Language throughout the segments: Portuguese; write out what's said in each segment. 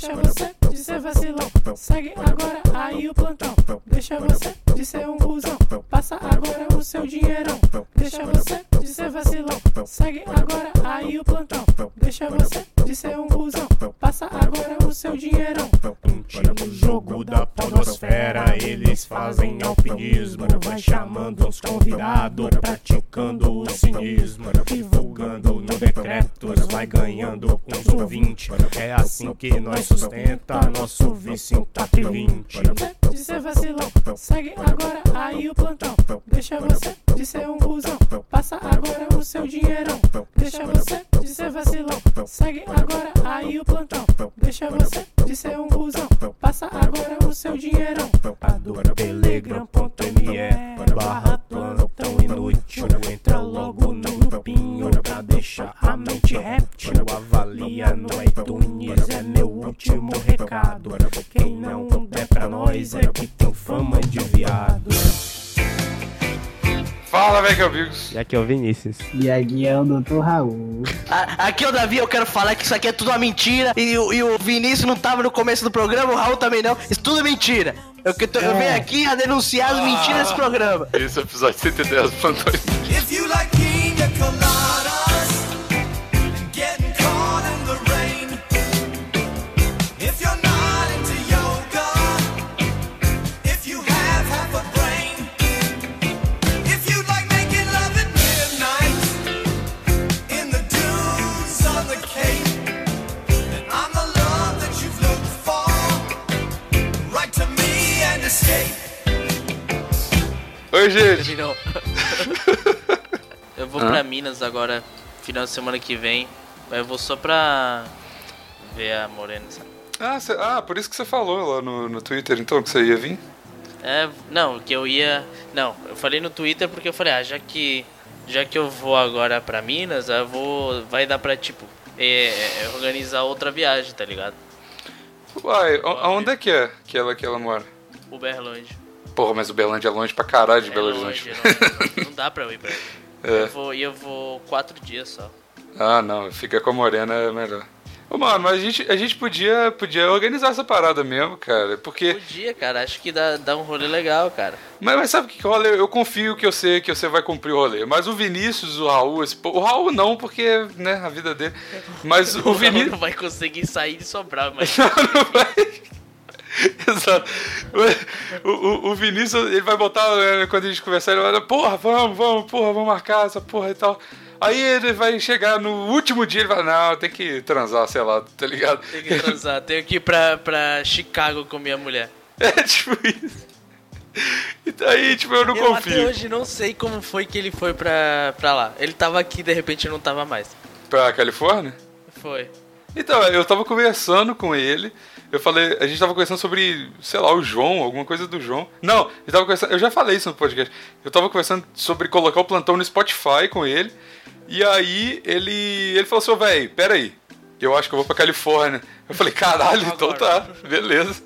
Deixa você de ser vacilão. Segue agora aí o plantão. Deixa você de ser um cuzão. Passa agora o seu dinheirão. Deixa você de ser vacilão. Segue agora aí o plantão. Deixa você de ser um cuzão. Passa agora o seu dinheirão. No jogo da podosfera eles fazem alpinismo Vai chamando os convidados, praticando o cinismo Divulgando no decretos, vai ganhando uns ouvintes É assim que nós sustenta nosso vício em TAP 20 de ser vacilão. Segue agora aí o plantão. Deixa você de ser um cuzão. Passa agora o seu dinheirão. Deixa você de ser vacilão. Segue agora aí o plantão. Deixa você de ser um cuzão. Passa agora o seu dinheirão. do telegram.me barra plantão inútil Entra logo no grupinho pra deixar a mente réptil. Avalia no iTunes é meu último recado. Quem não der pra nós é que tem fama de viado Fala, velho, que amigos. E aqui é o Vinícius. E aqui é o Dr. Raul. A- Aqui é o Davi, eu quero falar que isso aqui é tudo uma mentira. E, o- e o Vinícius não tava no começo do programa, o Raul também não. Isso tudo é mentira. Eu, que tô- eu venho aqui a denunciar as mentiras desse programa. Esse é o episódio 110 do Plantão If you like pina Oi, gente. Eu vou pra Minas agora, final de semana que vem. Mas eu vou só pra ver a Morena, sabe? Ah, cê- ah, por isso que você falou lá no, no Twitter, então, que você ia vir? É, não, que eu ia. Não, eu falei no Twitter porque eu falei, ah, já que. Já que eu vou agora pra Minas, eu vou. Vai dar pra, tipo, é, é, organizar outra viagem, tá ligado? Uai, aonde é que é que ela, que ela mora? Uberlândia. Porra, mas o Berlândia é longe pra caralho de É Belo Horizonte. não, não dá pra eu ir pra É. Eu vou, e eu vou quatro dias só. Ah, não, fica com a Morena é melhor. Ô, mano, mas a gente, a gente podia, podia organizar essa parada mesmo, cara. Porque. Podia, cara, acho que dá, dá um rolê legal, cara. Mas, mas sabe o que rola? Eu, eu confio que eu sei que você vai cumprir o rolê. Mas o Vinícius, o Raul, esse, o Raul não, porque, né, a vida dele. Mas o O Vinícius. não vai conseguir sair de Sobral, mas Não, não vai. Exato. O, o, o Vinícius, ele vai botar, né, quando a gente conversar, ele vai falar, porra, vamos, vamos, porra, vamos marcar essa porra e tal. Aí ele vai chegar no último dia, ele vai, não, tem que transar, sei lá, tá ligado? tem que transar. Tenho que ir pra, pra Chicago com minha mulher. É tipo isso. E daí, tipo, eu não eu até confio. hoje não sei como foi que ele foi pra, pra lá. Ele tava aqui de repente não tava mais. Pra Califórnia? Foi. Então, eu tava conversando com ele. Eu falei, a gente tava conversando sobre, sei lá, o João, alguma coisa do João. Não, eu tava conversando, eu já falei isso no podcast. Eu tava conversando sobre colocar o plantão no Spotify com ele. E aí ele, ele falou assim, velho, pera aí. Eu acho que eu vou pra Califórnia. Eu falei, caralho, então tá, beleza.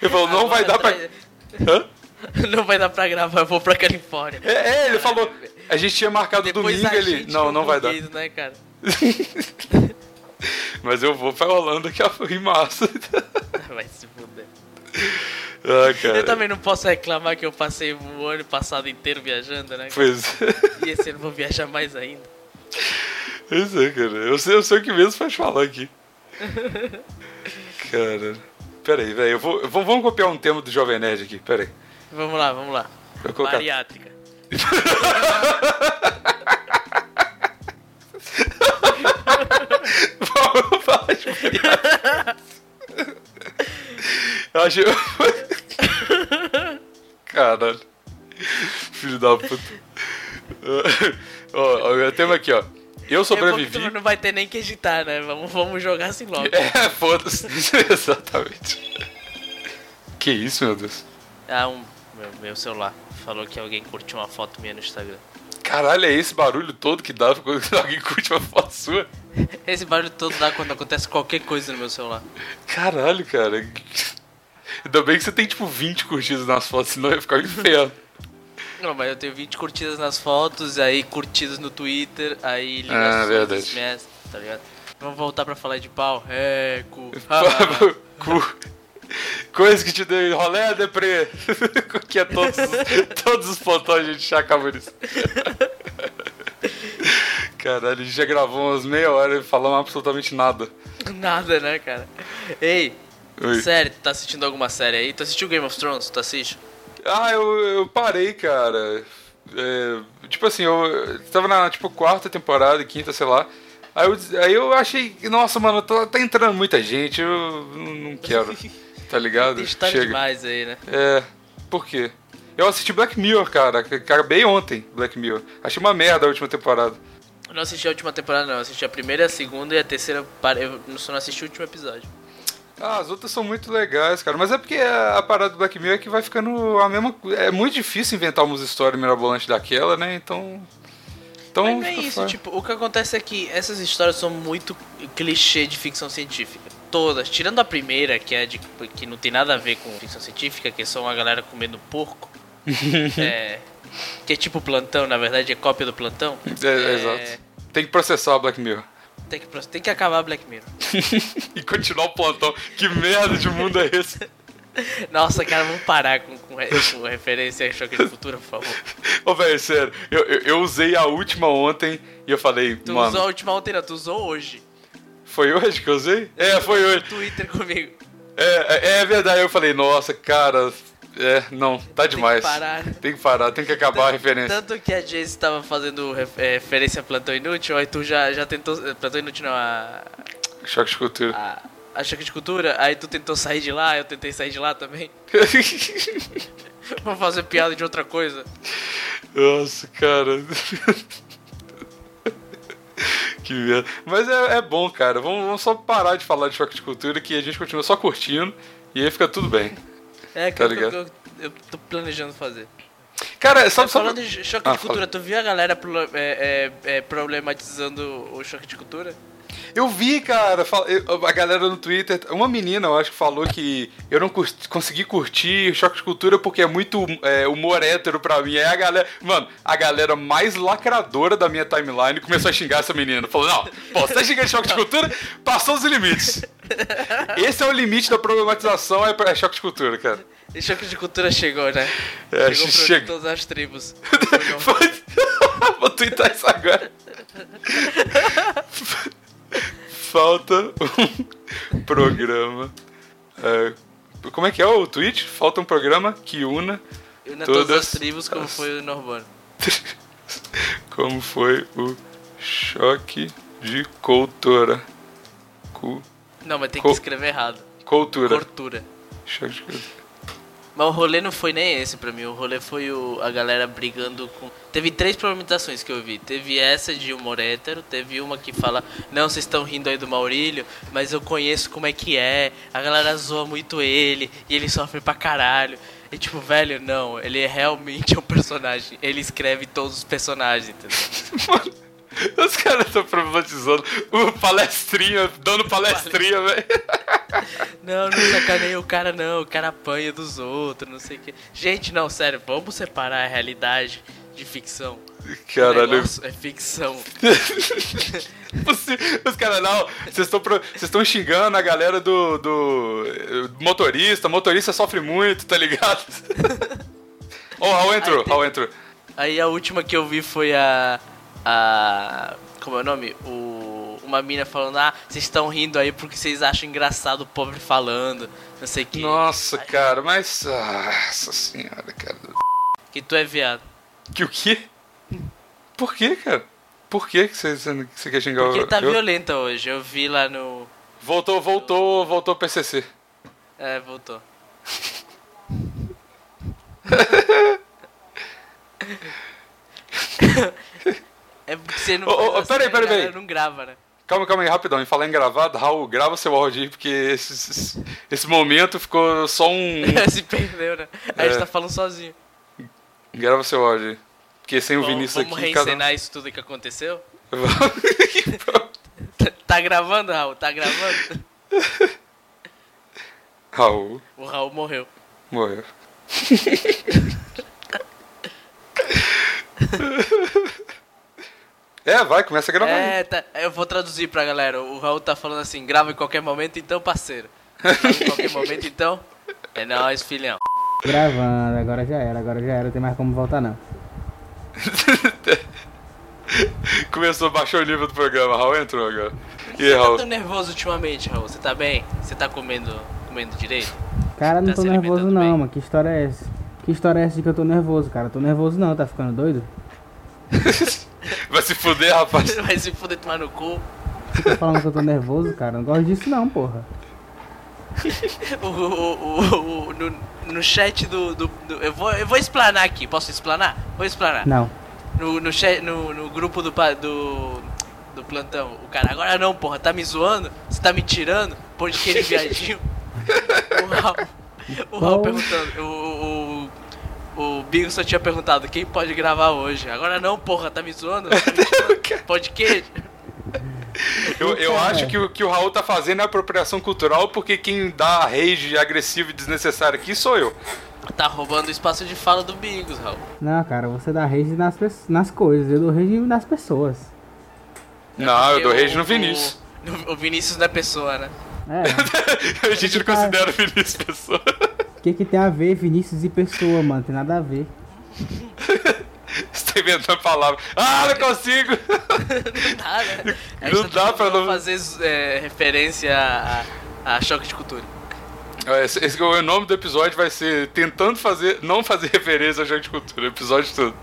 Ele falou, não vai dar pra. Hã? Não vai dar pra gravar, eu vou pra Califórnia. É, é, ele falou. A gente tinha marcado Depois domingo ele. Não, não vai dar. né, cara? Mas eu vou pra Holanda que é em março. Vai se fuder. ah, cara. Eu também não posso reclamar que eu passei o ano passado inteiro viajando, né? Pois é. E esse ano eu vou viajar mais ainda. Pois é, cara. Eu sei, eu sei o que mesmo faz falar aqui. Cara. Pera aí, velho. Eu vou, eu vou- vamos copiar um tema do Jovem Nerd aqui. Pera aí. Vamos lá, vamos lá. Vou colocar. Bariátrica. Vamos falar de piada. Eu acho. Caralho. Filho da puta. Ó, ó, o tema aqui, ó. Eu É sobrevivi. tu não vai ter nem que editar, né? Vamos, vamos jogar assim logo. É, foda-se. Exatamente. Que isso, meu Deus. Ah, um. Meu, meu celular falou que alguém curtiu uma foto minha no Instagram. Caralho, é esse barulho todo que dá quando alguém curte uma foto sua? Esse barulho todo dá quando acontece qualquer coisa no meu celular. Caralho, cara. Ainda bem que você tem tipo 20 curtidas nas fotos, senão ia ficar um inferno. Não, mas eu tenho 20 curtidas nas fotos, aí curtidas no Twitter, aí Ah, ligações, verdade. SMS, tá ligado? Vamos voltar pra falar de pau? É, cu. Cu. Coisa que te deu rolé, deprê. que é todos, os- todos os plantões a gente já acaba nisso. Caralho, a gente já gravou umas meia hora e falamos absolutamente nada. Nada, né, cara? Ei, Oi. sério, tu tá assistindo alguma série aí? Tu assistiu Game of Thrones? Tu assiste? Ah, eu, eu parei, cara. É, tipo assim, eu, tava na tipo, quarta temporada, quinta, sei lá. Aí eu, aí eu achei, nossa, mano, tá, tá entrando muita gente, eu não quero. Tá ligado? Tem história Chega. demais aí, né? É, por quê? Eu assisti Black Mirror, cara. Acabei ontem, Black Mirror. Achei uma merda a última temporada. Eu não assisti a última temporada, não. Eu assisti a primeira, a segunda e a terceira. Eu só não assisti o último episódio. Ah, as outras são muito legais, cara. Mas é porque a, parada do Black Mirror é que vai ficando a mesma. É muito difícil inventar umas histórias mirabolantes daquela, né? Então. Então. Mas não é isso, fácil. tipo, o que acontece é que essas histórias são muito clichê de ficção científica. Todas, tirando a primeira, que é de que não tem nada a ver com ficção científica, que é só uma galera comendo porco. é, que é tipo plantão, na verdade é cópia do plantão. É, é, exato. Tem que processar o Black Mirror. Tem que, tem que acabar Black Mirror. e continuar o plantão. Que merda de mundo é esse? Nossa, cara, vamos parar com, com, com referência a choque de cultura, por favor. Ô, velho, sério. Eu, eu, eu usei a última ontem e eu falei, Tu mano. usou a última ontem, não, tu usou hoje. Foi hoje que eu usei? É, foi hoje. Twitter comigo. É, é, é verdade. Eu falei, nossa, cara. É, não, tá demais. parar. Tem que parar, tem que acabar a referência. Tanto que a Jace tava fazendo é, referência a Plantão Inútil, aí tu já, já tentou. Plantão Inútil não, a. Choque de cultura. a a choque de cultura, aí tu tentou sair de lá, eu tentei sair de lá também. Vamos fazer piada de outra coisa. Nossa, cara. Mas é, é bom, cara. Vamos, vamos só parar de falar de choque de cultura que a gente continua só curtindo e aí fica tudo bem. É que Tá eu, tô- ligado? eu, eu tô planejando fazer. Cara, sabe, Falando sabe... de choque Ah, de cultura, fala. tu viu a galera pro- é, é, é, problematizando o choque de cultura? Eu vi, cara, a galera no Twitter, uma menina, eu acho que falou que eu não cur- consegui curtir choque de cultura porque é muito é, humor hétero pra mim. Aí a galera, mano, a galera mais lacradora da minha timeline começou a xingar essa menina. Falou, não, pô, você tá xingando choque de cultura? Passou os limites. Esse é o limite da problematização, é, é choque de cultura, cara. E choque de cultura chegou, né? É, chegou pra chega. todas as tribos. Foi- Vou twittar isso agora. Falta um programa. é, como é que é o tweet? Falta um programa que una todas, Todas as tribos, como as- foi o Norbano. como foi o choque de cultura. Cu- Não, mas tem que escrever errado. cultura. Tortura. Choque de cultura. Mas o rolê não foi nem esse pra mim. O rolê foi o, a galera brigando com. Teve três problematizações que eu vi. Teve essa de humor hétero, teve uma que fala, não, vocês estão rindo aí do Maurílio, mas eu conheço como é que é. A galera zoa muito ele e ele sofre pra caralho. E tipo, velho, não, ele é realmente um personagem. Ele escreve todos os personagens, entendeu? Os caras estão problematizando o palestrinha, dando palestrinha, velho. Não, não sacaneia o cara não, o cara apanha dos outros, não sei o que. Gente, não, sério, vamos separar a realidade de ficção. Caralho. é ficção. Os caras, não, vocês estão xingando a galera do, do eh, motorista, motorista sofre muito, tá ligado? Ô, oh, Raul entrou, Raul entrou. Aí a última que eu vi foi a. A. Como é o nome? O, uma mina falando, ah, vocês estão rindo aí porque vocês acham engraçado o pobre falando, não sei o que. Nossa, cara, mas. Nossa senhora, cara. Que tu é viado. Que o quê? Por quê, cara? Por que que você, você quer xingar Porque o. tá eu? violenta hoje. Eu vi lá no. Voltou, voltou, voltou o PCC. É, voltou. é porque você não. Ô, ô, faz ô, peraí, assim, a peraí, peraí. não grava, né? Calma, calma aí, rapidão. E falar em gravado, Raul, grava seu áudio aí, porque esse, esse, esse momento ficou só um. Se perdeu, né? A gente É. tá falando sozinho. grava seu áudio aí. Porque sem o Vamos, Vinícius vamos aqui, cada um. reencenar isso tudo que aconteceu? Tá- Tá gravando, Raul? Tá gravando? Raul O Raul morreu. morreu. É, vai, começa a gravar. É, tá, eu vou traduzir pra galera. O Raul tá falando assim, grava em qualquer momento então, parceiro. Grava em qualquer momento então. É nóis, filhão. Gravando, agora já era, agora já era, não tem mais como voltar não. Começou, baixou o nível do programa. Raul entrou agora. E aí, Você tá Raul? tão nervoso ultimamente, Raul? Você tá bem? Você tá comendo, comendo direito? Cara, não Tá tô nervoso não, bem? mano. Que história é essa? Que história é essa de que eu tô nervoso, cara? Tô nervoso não, tá ficando doido? Vai se fuder, rapaz. Vai se fuder tomar no cu. Você tá falando que eu tô nervoso, cara? Não gosto disso não, porra. O, o, o, o- no, no chat do, do, do- eu, vou, eu vou explanar aqui. Posso explanar? Vou explanar. Não. No, no, chat, no, no grupo do, do, do plantão, o cara, agora não, porra, tá me zoando? Você tá me tirando? Pô de aquele viadinho. o Raul, o Raul perguntando, o, o, o Bigo só tinha perguntado quem pode gravar hoje. Agora não, porra, tá me zoando? Tá? Pode queijo? Eu, eu Cara. acho que o que o Raul tá fazendo é apropriação cultural, porque quem dá rage agressivo e desnecessário aqui sou eu. Tá roubando o espaço de fala do Bigos, Raul. Não, cara, você dá rage nas, nas coisas, eu dou rage nas pessoas. Não, eu dou rage no Vinícius. O, o Vinícius não é pessoa, né? É, A gente não considera o Vinícius pessoa. O que que tem a ver Vinícius e pessoa, mano? Tem nada a ver. Você tá inventando palavra. Ah, não consigo! Não dá, né? A Não tá dá pra não- fazer é, referência a, a choque de cultura. Esse, esse- o nome do episódio vai ser Tentando fazer, não fazer referência a jogo de cultura. Episódio todo.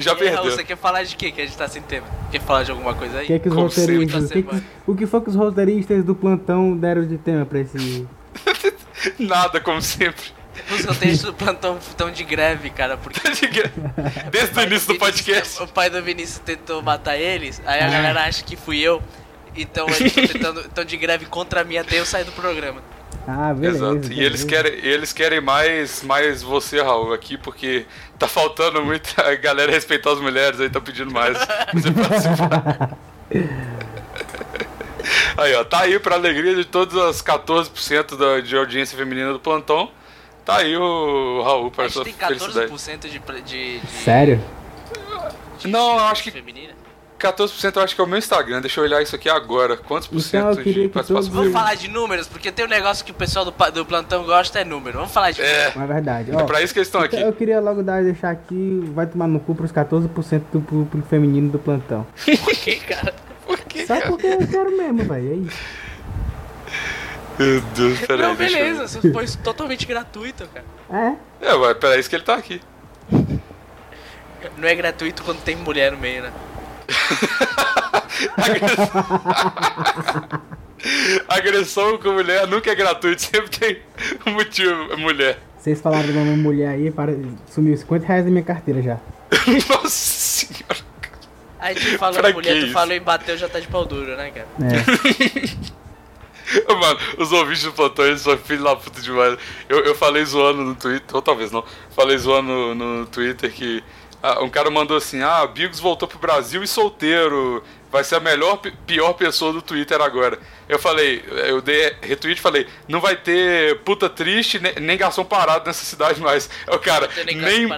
Já E aí, Raul, perdeu. você quer falar de quê? Que a gente tá sem tema. Quer falar de alguma coisa aí? O que, que os roteiristas. O que, que, o que foi que os roteiristas do plantão deram de tema pra esse. Nada, como sempre. Os roteiristas do plantão estão de greve, cara, porque Desde o início do podcast. o pai do Vinícius tentou matar eles, aí a galera acha que fui eu. Então eles estão de greve contra mim até eu sair do programa. Ah, beleza. Exato. E eles beleza. querem, eles querem mais, mais você, Raul, aqui, porque tá faltando muita galera respeitar as mulheres aí, tá pedindo mais pra você participar. Aí, ó, tá aí pra alegria de todas as 14% da, de audiência feminina do plantão. Tá aí o Raul para sua tem felicidade. 14% de, pre- de, de, Sério? Não, eu acho que feminina. 14% eu acho que é o meu Instagram. Deixa eu olhar isso aqui agora. Quantos por cento de participação? Vamos falar de números, porque tem um negócio que o pessoal do, do plantão gosta é número. Vamos falar de É, é verdade. é Ó, pra isso que eles estão aqui. então eu queria logo dar, deixar aqui, vai tomar no cu pros 14% do público feminino do plantão. Cara? Por que, Só porque eu quero mesmo, velho. É isso. Meu Deus, peraí. Não, deixa eu- beleza, isso foi totalmente gratuito, cara. É. É, ué, peraí, isso que ele tá aqui. Não é gratuito quando tem mulher no meio, né? Agressão com mulher nunca é gratuito, sempre tem um motivo, mulher. Vocês falaram do nome mulher aí, para... sumiu 50 reais da minha carteira já. Nossa senhora. Aí tu falou Pra mulher, tu isso? falou em bateu, já tá de pau duro, né, cara? É. Mano, os ouvintes do plantão, eles são filhos da puta demais. Eu, eu falei zoando no Twitter, ou talvez não, falei zoando no, no Twitter que ah, um cara mandou assim, ah, Bigos voltou pro Brasil e solteiro, vai ser a melhor, pi- pior pessoa do Twitter agora. Eu falei, eu dei retweet e falei, não vai ter puta triste, nem, nem garçom parado nessa cidade mais. É o cara, nem nem...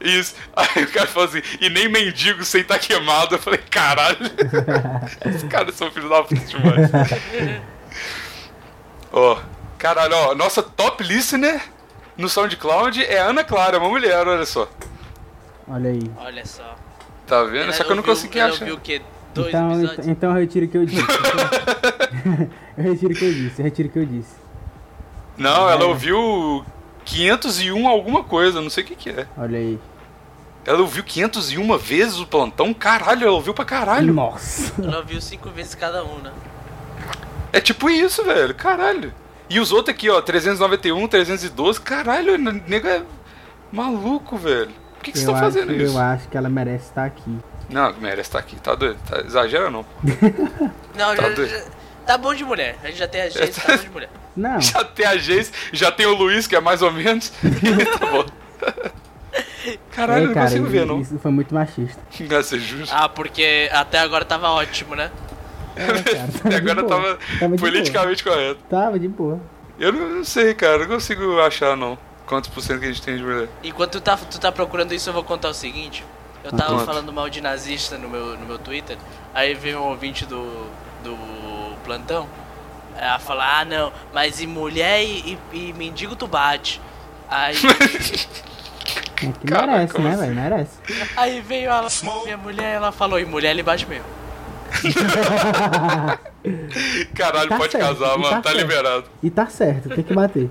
Isso. Aí o cara falou assim, e nem mendigo sem estar queimado. Eu falei, caralho. Os caras são filhos da puta demais. Ó, caralho, ó, nossa top listener no SoundCloud é Ana Clara, uma mulher, olha só. Olha aí. Olha só. Tá vendo? Só que eu não ouviu- consegui ela achar. ouviu o quê? Dois Então, episódios? então, então eu retiro o que eu disse. eu retiro o que eu disse, eu retiro o que eu disse. Não, ela ouviu 501 alguma coisa, não sei o que que é. Olha aí. Ela ouviu 501 vezes o plantão? Caralho, ela ouviu pra caralho. Nossa. Ela ouviu cinco vezes cada um, né? É tipo isso, velho. Caralho. E os outros aqui, ó, 391, 312. Caralho, o nego é maluco, velho. Por que, que vocês estão acho, fazendo isso? eu acho que ela merece estar aqui. Não, merece estar aqui. Tá doido? Tá, exagera não. Não, Tá já, doido. já- tá bom de mulher. A gente já tem a gente, tá bom de mulher. Não, Já tem a Geis, já tem o Luiz, que é mais ou menos. tá bom. Caralho, é, não cara, consigo ver, não. isso foi muito machista. Ser justo. Ah, porque até agora tava ótimo, né? É, cara, tava Até agora boa. tava Tava de politicamente correto. Tava de boa. Eu não, não sei, cara. Não consigo achar, não. Quantos por cento que a gente tem de mulher. Enquanto tu tá, tu tá procurando isso, eu vou contar o seguinte. Eu tava falando mal de nazista no meu, no meu Twitter, aí veio um ouvinte do, do plantão, ela fala, ah não, mas e mulher e, e, e mendigo tu bate. Aí, que Cara, merece, né, assim? velho? Merece. aí veio ela, minha mulher, ela falou, e mulher ele bate mesmo. Caralho, Tá pode certo, casar, e mano. tá Tá, liberado. E tá certo, tem que bater.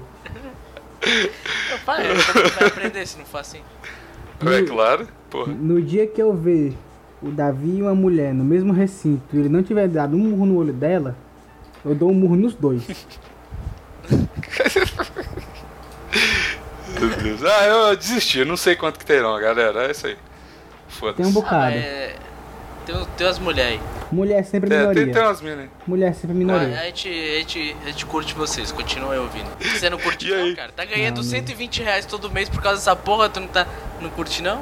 Eu falei, como vai aprender se não for assim? É claro. Porra. No dia que eu ver o Davi e uma mulher no mesmo recinto e ele não tiver dado um murro no olho dela, eu dou um murro nos dois. Meu Deus. Ah, eu desisti. Eu não sei quanto que terão, galera. É isso aí. Foda-se. Tem um Ah, bocado. mas é, tem, tem umas mulheres aí. Mulher sempre É, minoria. tem, tem umas minas aí. Mulher sempre Ah, minoria. a, gente, a, gente, a gente curte vocês, continuem ouvindo. Você não curte aí? não, cara? Tá ganhando Não, não. 120 reais todo mês por causa dessa porra, tu não, tá, não curte não?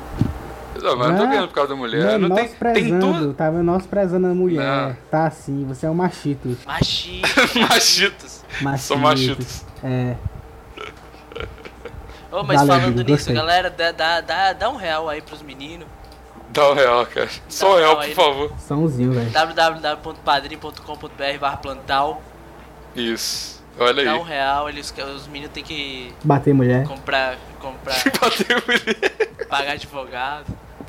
Não, mas eu não tô Não, ganhando por causa da mulher. Não, Não, nós tem, tem prezando, tudo. tava nós prezando a mulher. Não. Tá assim, você é um machito. Machista. Machitos. machito. São machitos. É. Ô, mas Valeu, falando Guido, nisso, gostei. galera, dá, dá, dá, dá um real aí pros meninos. Dá um real, cara. Só um real, por aí. favor. Somzinho, velho. www.padrim.com.br barra plantal. Isso. Olha Dá aí. um real, eles, os meninos têm que Bater mulher. comprar, comprar, Bateu mulher. pagar advogado.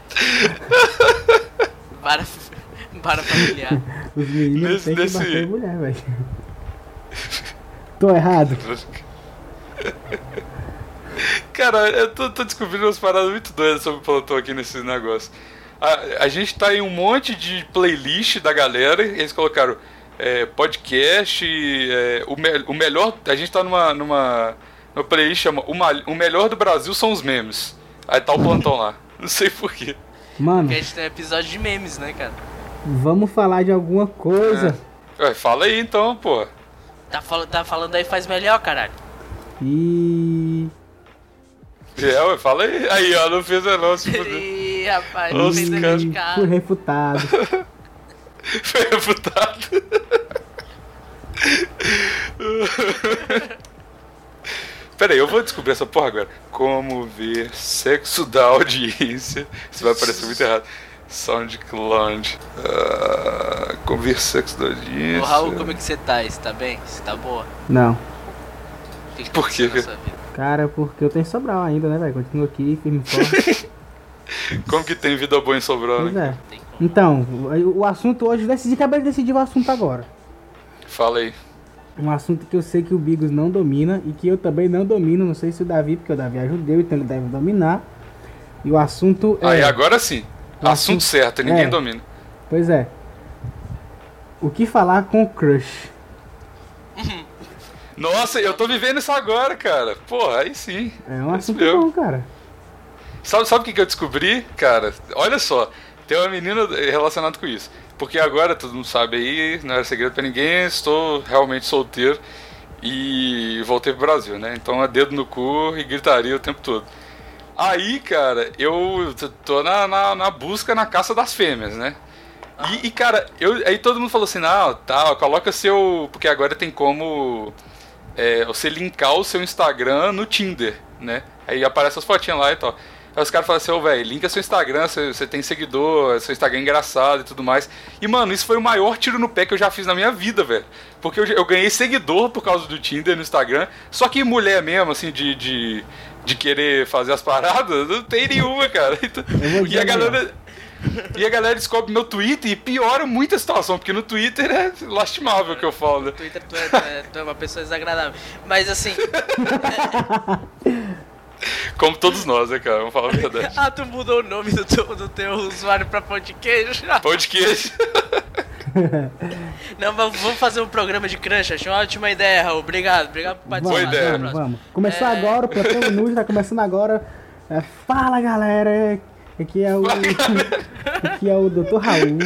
para, para familiar. Os meninos Nesse- têm que bater mulher, velho. Tô errado. Cara, eu tô, tô descobrindo umas paradas muito doidas sobre o plantão aqui nesse negócio. A, a gente tá em um monte de playlist da galera, e eles colocaram é, podcast, é, o, me- o melhor. A gente tá numa, numa, numa playlist chama o, melhor do Brasil são os memes. Aí tá o plantão lá. Não sei porquê. Mano, Porque a gente tem um episódio de memes, né, cara? vamos falar de alguma coisa. Ué, fala aí então, pô. Tá, fal tá falando aí faz melhor, caralho. E. É, ué, fala aí. Aí, ó, não fez a não, se. Ih, rapaz, Os não fez dever de caras- Fui casa. refutado. Foi refutado. Pera aí, eu vou descobrir essa porra agora. Como ver sexo da audiência. Isso vai parecer muito errado. SoundCloud. Ah, como ver sexo da audiência. Ô, Raul, como é que você tá? Você tá bem? Você tá boa? Não. O que, que Por quê, aconteceu na sua vida? Cara, porque eu tenho Sobral ainda, né, velho? Continuo aqui, firme e forte. Como que tem vida boa em Sobrão, pois né? é. Então, o, assunto hoje, decidi, acabei de decidir o assunto agora. Fala aí. Um assunto que eu sei que o Bigos não domina e que eu também não domino. Não sei se o Davi, porque o Davi é judeu, então ele deve dominar. E o assunto é. Aí, agora sim. Assunto assunto- certo, ninguém é. domina. Pois é. O que falar com o crush? Nossa, eu tô vivendo isso agora, cara. Porra, aí sim. É um assunto meu. bom, cara. Sabe, sabe o que, que eu descobri, cara? Olha só, tem uma menina relacionada com isso. Porque agora, todo mundo sabe aí, não era segredo pra ninguém, estou realmente solteiro e voltei pro Brasil, né? Então é dedo no cu e gritaria o tempo todo. Aí, cara, eu tô na, na, na busca, na caça das fêmeas, né? E, e, cara, eu, aí todo mundo falou assim, não, tá, coloca seu. Porque agora tem como é, você linkar o seu Instagram no Tinder, né? Aí aparece as fotinhas lá e tal. Aí os caras falam assim, ô velho, linka seu Instagram, você, você tem seguidor, seu Instagram é engraçado e tudo mais. E, mano, isso foi o maior tiro no pé que eu já fiz na minha vida, velho. Porque eu, eu ganhei seguidor por causa do Tinder no Instagram. Só que mulher mesmo, assim, de, de, de querer fazer as paradas, não tem nenhuma, cara. Então, e a galera. E a galera descobre meu Twitter e piora muito a situação, porque no Twitter é lastimável o que eu falo, né? No Twitter tu é, tu, é, tu é uma pessoa desagradável. Mas assim, Como todos nós, né, cara? Vamos falar a verdade. ah, tu mudou o nome do teu, do teu usuário pra pão de queijo? Pão de queijo. Não, mas vamos fazer um programa de crush. Achei uma ótima ideia, Raul. Obrigado, obrigado por participar. ideia. Até a vamos. Começou É. agora, o Plantão Nude tá começando agora. É, fala, galera. Aqui é o. aqui é o Dr. Raul.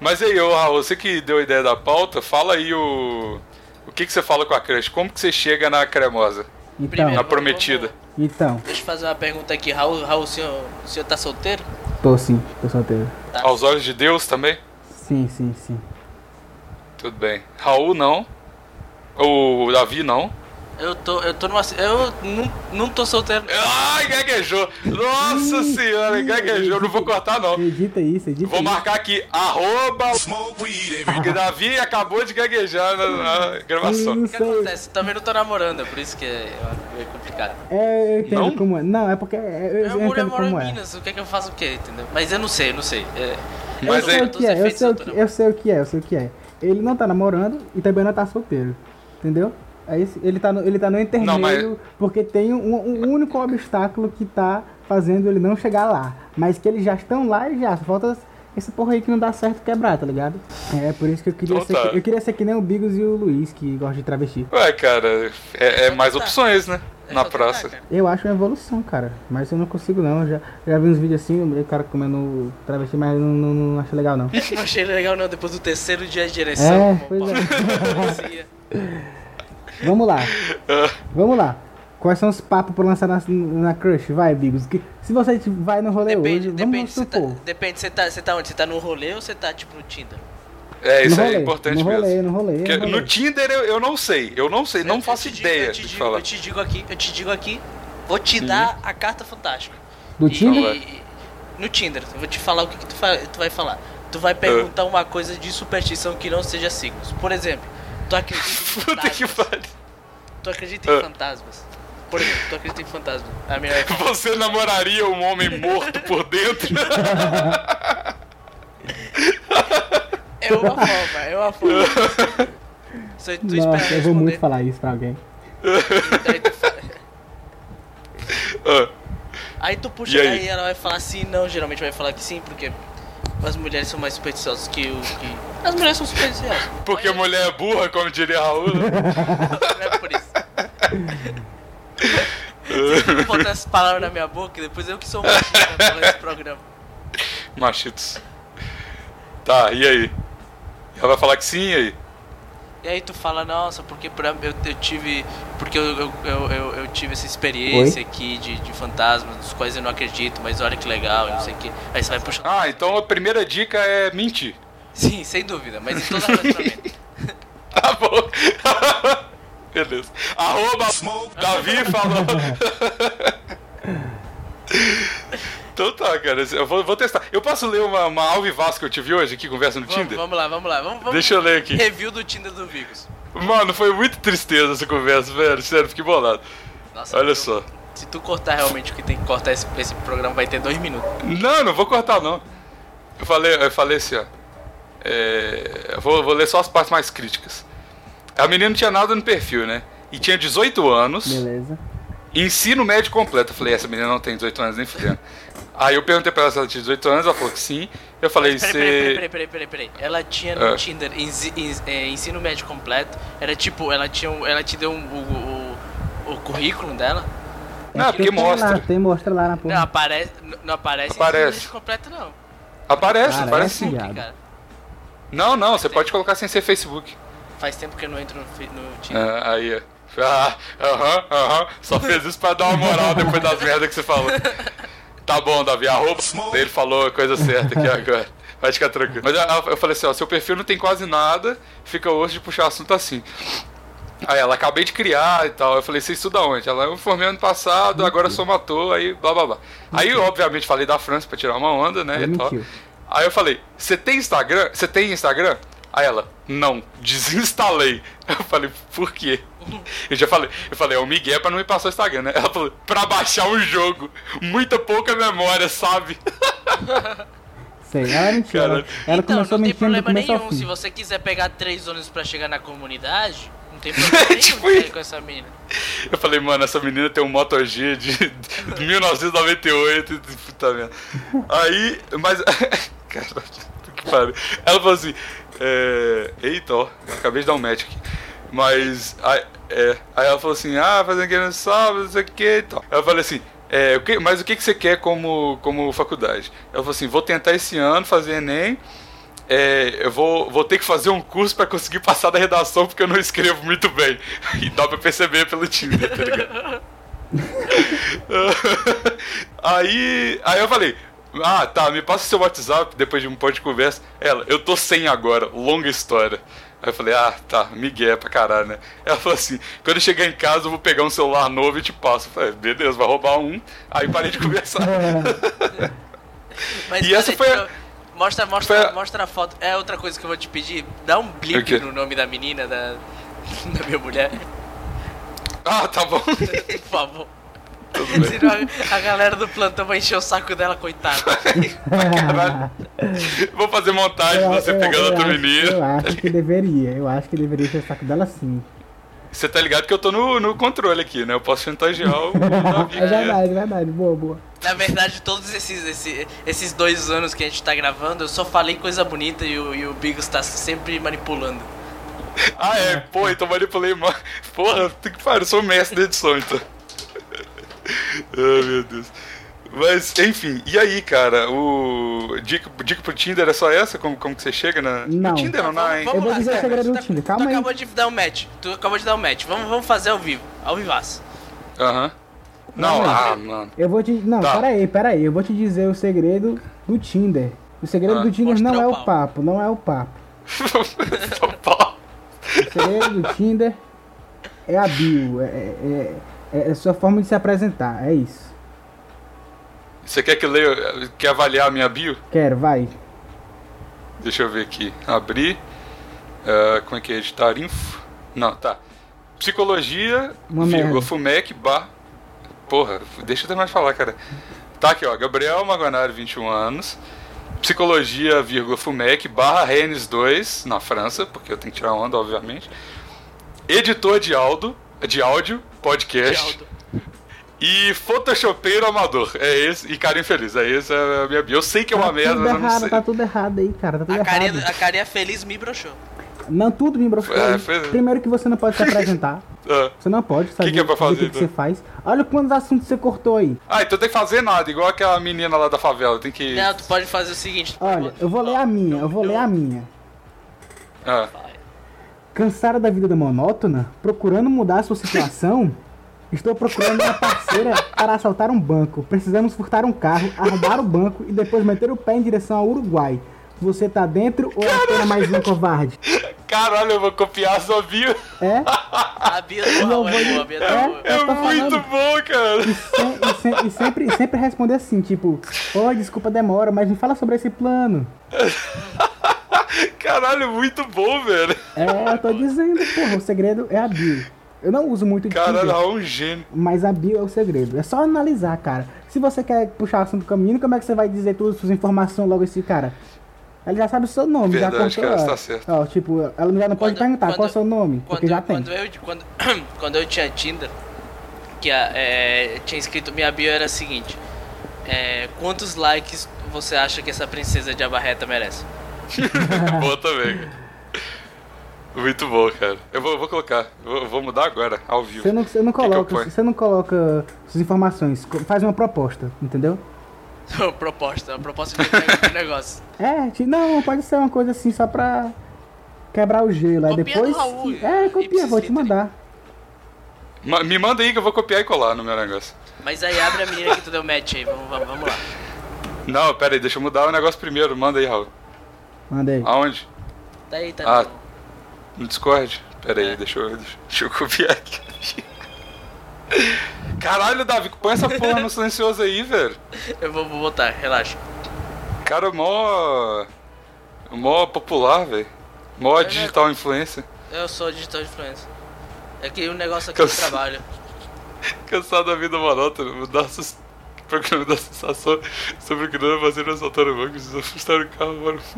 Mas aí, ô Raul, você que deu a ideia da pauta, fala aí o. O que, que você fala com a crush? Como que você chega na cremosa? Então, Primeiro. Na prometida? então, Deixa eu fazer uma pergunta aqui. Raul, Raul o, senhor, o senhor tá solteiro? tô sim, tô solteiro. Aos olhos de Deus também? Sim, sim, sim. Tudo bem. Raul não. O Davi não. Eu tô, eu tô numa. Eu não, não tô solteiro. Ai, gaguejou. Nossa senhora, gaguejou. Não vou cortar, não. Edita isso, edita Vou marcar aqui, arroba Smoke weed every porque Davi acabou de gaguejar na, na gravação. O que acontece? Também não tô namorando, é por isso que é, é complicado. É, eu entendo Não? como é. Não, é porque é, eu, eu moro como em é. Minas, o que é que eu faço o quê, entendeu? Mas eu não sei, eu não sei. É, Mas eu sei o que é, eu sei o que, eu sei o que é, eu sei o que é. Ele não tá namorando e também não tá solteiro. Entendeu? Aí esse- ele tá no, ele tá no intermeio Não, mas- porque tem um, um único obstáculo que tá fazendo ele não chegar lá. Mas que eles já estão lá e já. Falta esse porra aí que não dá certo quebrar, tá ligado? É por isso que eu queria Então ser. tá. que- Eu queria ser que nem o Bigos e o Luiz, que gostam de travesti. Ué, cara, é, é mais opções, né? é Na praça. Eu acho uma evolução, cara. Mas eu não consigo não. Eu já, já vi uns vídeos assim, o cara comendo travesti, mas não, não, não acho legal não. Não achei legal não, depois do terceiro dia de direção. É, pois é. Vamos lá. Vamos lá. Quais são os papos pra lançar na, na Crush? Vai, Bigos. Que, se você vai no rolê Depende, hoje, depende, vamos você tá, depende, você tá, você tá onde? Você tá no rolê ou você tá tipo no Tinder? É, isso no aí rolê, é importante no rolê, mesmo. no rolê, no rolê. no Tinder eu, eu não sei, eu não sei, não Eu- faço eu te digo- ideia eu te de digo, falar. Eu te digo aqui, eu te digo aqui, vou te dar a carta fantástica. Do E- Tinder? e- no Tinder, eu vou te falar o que, que tu, fa- tu vai falar. Tu vai perguntar uma coisa de superstição que não seja signos. Por exemplo, tu acredita em Puta que fantasmas? pariu. Tu acredita em Ah. fantasmas? Por exemplo, tu acredita em fantasmas? A minha Você namoraria um homem morto por dentro? é uma forma, é uma forma. Se tu Nossa, eu vou muito falar isso pra alguém. daí tu fala- Ah, Aí tu puxa, E aí? aí? ela vai falar sim, não, geralmente vai falar que sim, porque as mulheres são mais supersticiosas que o que. As mulheres são supersticiosas. porque mulher é burra, como diria Raul. Não é por isso. Ficam botando essas palavras na minha boca depois eu que sou machista falando desse programa. Machitos. Tá, e aí? Ela vai falar que sim, e aí? E aí tu fala, nossa, porque pra, eu, eu tive. Porque eu, eu, eu, eu, tive essa experiência aqui de, de fantasmas, dos quais eu não acredito, mas olha que legal, não sei o que. Aí você vai puxando. Ah, então a primeira dica é mentir. Sim, sem dúvida, mas em todo relacionamento. Tá bom. Beleza. Arroba Davi falou. então tá, cara. Eu vou, vou testar. Eu posso ler uma, uma alvivaz que eu tive hoje aqui, conversa no Vamos, Tinder? vamos lá, vamos lá. Vamos, vamos. Deixa eu ler aqui. Review do Tinder do Vigos. Mano, foi muito tristeza essa conversa, velho. Sério, fiquei bolado. Nossa, Olha eu- só. Se tu cortar realmente o que tem que cortar, esse, esse programa vai ter dois minutos. Não, não vou cortar, não. Eu falei, eu falei assim, ó. É, eu vou, vou ler só as partes mais críticas. A menina não tinha nada no perfil, né? E tinha 18 anos. Beleza. Ensino médio completo. Eu falei, essa menina não tem 18 anos nem fudendo. Aí eu perguntei pra ela se ela tinha 18 anos, ela falou que sim. Eu falei, Peraí, peraí, peraí, você. peraí, peraí, peraí, peraí. Ela tinha no Ah. Tinder é, ensino médio completo. Era tipo, ela tinha ela te deu um- o, o, o currículo dela. Não, porque Tem lá, mostra. tem, mostra lá na Não porra. aparece, n- não aparece, Aparece. ensino médio completo não. Aparece, Parece, aparece sim. Cara, Não, não, você pode colocar sem ser Facebook. faz tempo que eu não entro no, no Tinder. Ah, aí, ó. Ah, aham, aham. Só fez isso pra dar uma moral depois das merdas que você falou. Tá bom, Davi, arroba. Ele falou a coisa certa aqui agora. Vai ficar tranquilo. Mas eu, eu falei assim, ó, seu perfil não tem quase nada, fica hoje de puxar assunto assim. Aí ela, acabei de criar e tal. Eu falei, você estuda onde? Ela, eu me formei ano passado, agora sou ator, aí blá blá blá. Aí, eu, obviamente, falei da França pra tirar uma onda, né? Aí eu falei, você tem Instagram? Você tem Instagram? Aí ela, não, desinstalei. Eu falei, por quê? Eu já falei, eu falei, é o Miguel pra não me passar o Instagram, né? Ela falou, pra baixar um jogo. Muita pouca memória, sabe? Sei, ela mentiu. Ela, Cara. ela então, começou não tem problema nenhum. Se você quiser pegar três ônibus pra chegar na comunidade, não tem problema nenhum Tipo com essa menina. Eu falei, mano, essa menina tem um Moto G de, de 1998. e Puta merda. Aí, mas. Cara, que pariu. Ela falou assim: é, Eita, ó, acabei de dar um match aqui. Mas. Aí, é, aí ela falou assim: Ah, fazendo no sábado, não sei o que e tal. Aí eu falei assim. É, mas o que, que você quer como, como faculdade? Ela falou assim: vou tentar esse ano fazer Enem. É, eu vou, vou ter que fazer um curso pra conseguir passar da redação porque eu não escrevo muito bem. E dá pra perceber pelo Tinder, tá ligado? aí, aí eu falei, ah tá, me passa seu WhatsApp depois de um pouco de conversa. Ela, eu tô sem agora, longa história. Aí eu falei, ah, tá, Miguel pra caralho, né? Ela falou assim, quando eu chegar em casa eu vou pegar um celular novo e te passo. Eu falei, beleza, vai roubar um. Aí parei de conversar. Mas E essa foi a- Mostra, mostra, foi a- mostra a foto. É outra coisa que eu vou te pedir. Dá um blip no nome da menina, da, da minha mulher. ah, tá bom. Por favor. Senão a, a galera do plantão vai encher o saco dela, coitada. Caralho. Vou fazer montagem Eu- você eu- pegando eu outro acho- menino. Eu acho que deveria. Eu acho que deveria ser o saco dela sim. Você tá ligado que eu tô no, no controle aqui, né? Eu posso chantagear o. É verdade, é verdade. Boa, boa. Na verdade, todos esses, esses, esses dois anos que a gente tá gravando, eu só falei coisa bonita e o, e o Bigos tá sempre manipulando. Ah, é? Pô, então manipulei mais. Porra, tem que parar, eu sou mestre da edição, então. Ai, meu Deus. Mas, enfim, e aí, cara, o. Dica, dica pro Tinder é só essa? Como, como que você chega na. Não. No Tinder não, na, hein? Eu vou dizer o Sérgio, segredo tu do tá- Tinder. tu Calma aí. acabou de dar um match. Tu acabou de dar um match. Vamos, vamos fazer ao vivo. Ao vivaço. Aham. Não, Não, ah, mano. Eu vou te. Não, Tá. peraí, peraí. Eu vou te dizer o segredo do Tinder. O segredo Ah, do Tinder não é o o papo, não é o papo. O segredo do Tinder é a bio. É, é, é, é a sua forma de se apresentar. É isso. Você quer que eu leia. Quer avaliar a minha bio? Quero, vai. Deixa eu ver aqui. Abrir. Ah, como é que é? Editar info? Não, tá. Psicologia, Uma vírgula. FUMEC, bar... Porra, deixa eu mais falar, cara. Tá aqui, ó. Gabriel Magonari, 21 anos. Psicologia, vírgula, FUMEC, barra Rennes 2, na França, porque eu tenho que tirar onda, obviamente. Editor de áudio, de áudio, podcast. E photoshopeiro amador. É esse. E cara infeliz. É esse é a minha bio. Eu sei que é uma tá merda, mas eu não errado, sei. tá tudo errado aí, cara. Tá tudo A carinha, errado. a carinha feliz me broxou. Não, tudo me broxou. É, foi- Primeiro que você não pode se apresentar. Ah. Você não pode saber que é pra fazer, o que, que então? você faz. Olha quantos assuntos você cortou aí. Ah, então tem que fazer nada, igual aquela menina lá da favela. Tem que. Não, tu pode fazer o seguinte. Olha, pode- eu vou ler a minha, eu vou ler a minha. Ah. Cansada da vida monótona? Procurando mudar sua situação? Estou procurando uma parceira para assaltar um banco. Precisamos furtar um carro, arrombar o banco e depois meter o pé em direção ao Uruguai. Você tá dentro ou é apenas mais um covarde? Caralho, eu vou copiar a sua bio. É? A Bia do Raul é boa, a Bia do É? Raul. É tô muito falando. bom, cara. Sem- e, se- e sempre, sempre responder assim, tipo, oh, desculpa a demora, mas me fala sobre esse plano. Caralho, muito bom, velho. É, eu tô dizendo, porra, o segredo é a bio. Eu não uso muito Caralho, Tinder, é um gênio. mas a bio é o segredo. É só analisar, cara. Se você quer puxar o assunto do caminho, como é que você vai dizer todas as suas informações logo esse cara? Ela já sabe o seu nome, Verdade, já contou. cara, ó. tá certo. Ó, tipo, ela já não pode Quando- perguntar qual é o quando- seu nome, porque Quando, já tem. quando, eu, quando, quando eu tinha Tinder, que a- é, tinha escrito minha bio era a seguinte: é, Quantos likes você acha que essa princesa de abarreta merece? Boa também, cara. Muito bom, cara. Eu vou, vou colocar. Eu vou, mudar agora, ao vivo. Você não, você não que coloca, ponho? você não coloca suas informações, faz uma proposta, entendeu? proposta, uma proposta de, negócio. É, não, pode ser uma coisa assim só pra quebrar o gelo. Aí Copia depois. do Raul, é, copia, vou te mandar. Ma- Me manda aí que eu vou copiar e colar no meu negócio. Mas aí abre a menina que tu deu match aí, vamos, vamos, vamos lá. Não, pera aí, deixa eu mudar o negócio primeiro. Manda aí, Raul. Manda aí. Aonde? Tá aí, tá Ah. no- Discord? Pera É. aí, deixa eu, deixa eu copiar aqui. Caralho, Davi, põe essa porra no silencioso aí, velho. Eu vou, vou botar, relaxa. Cara, mó. mó popular, velho. Mó digital influencer. Eu sou digital influencer. É que o negócio aqui é Cansa- trabalho. Cansado da vida monótona, mudar sus... programa da sensação sobre o que não é fazer assaltar o banco, precisa assustar o carro, mano.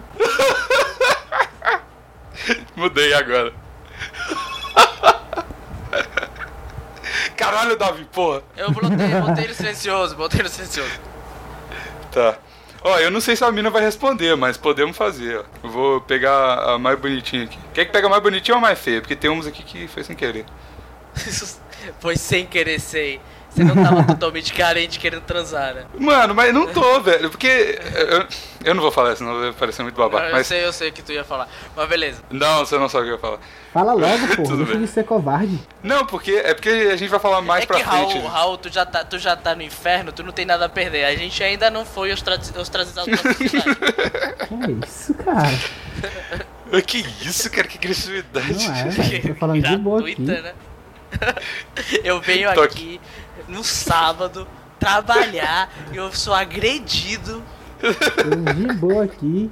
Mudei agora. Caralho, Davi, porra. Eu botei, botei no silencioso, botei no silencioso. Tá. Ó, eu não sei se a mina vai responder, mas podemos fazer, ó. Vou pegar a mais bonitinha aqui. Quer que pega a mais bonitinha ou a mais feia? Porque tem uns aqui que foi sem querer. Foi sem querer ser. Você não tava totalmente carente querendo transar, né? Mano, mas não tô, velho. Porque. Eu, eu não vou falar, senão vai parecer muito babaca. eu Mas. sei, eu sei o que tu ia falar. Mas beleza. Não, você não sabe o que eu ia falar. Fala logo, pô. Tudo Deixa bem. de ser covarde. Não, porque. É porque a gente vai falar mais é pra que frente. Raul, Raul, tu já, tá, tu já tá no inferno, tu não tem nada a perder. A gente ainda não foi ostra- ostracizado pela sociedade. Que é isso, cara? Que isso, cara? Que agressividade. Não é, velho. Tô falando de boa aqui. Né? Eu venho Tô aqui no sábado trabalhar e eu sou agredido Tô de boa aqui.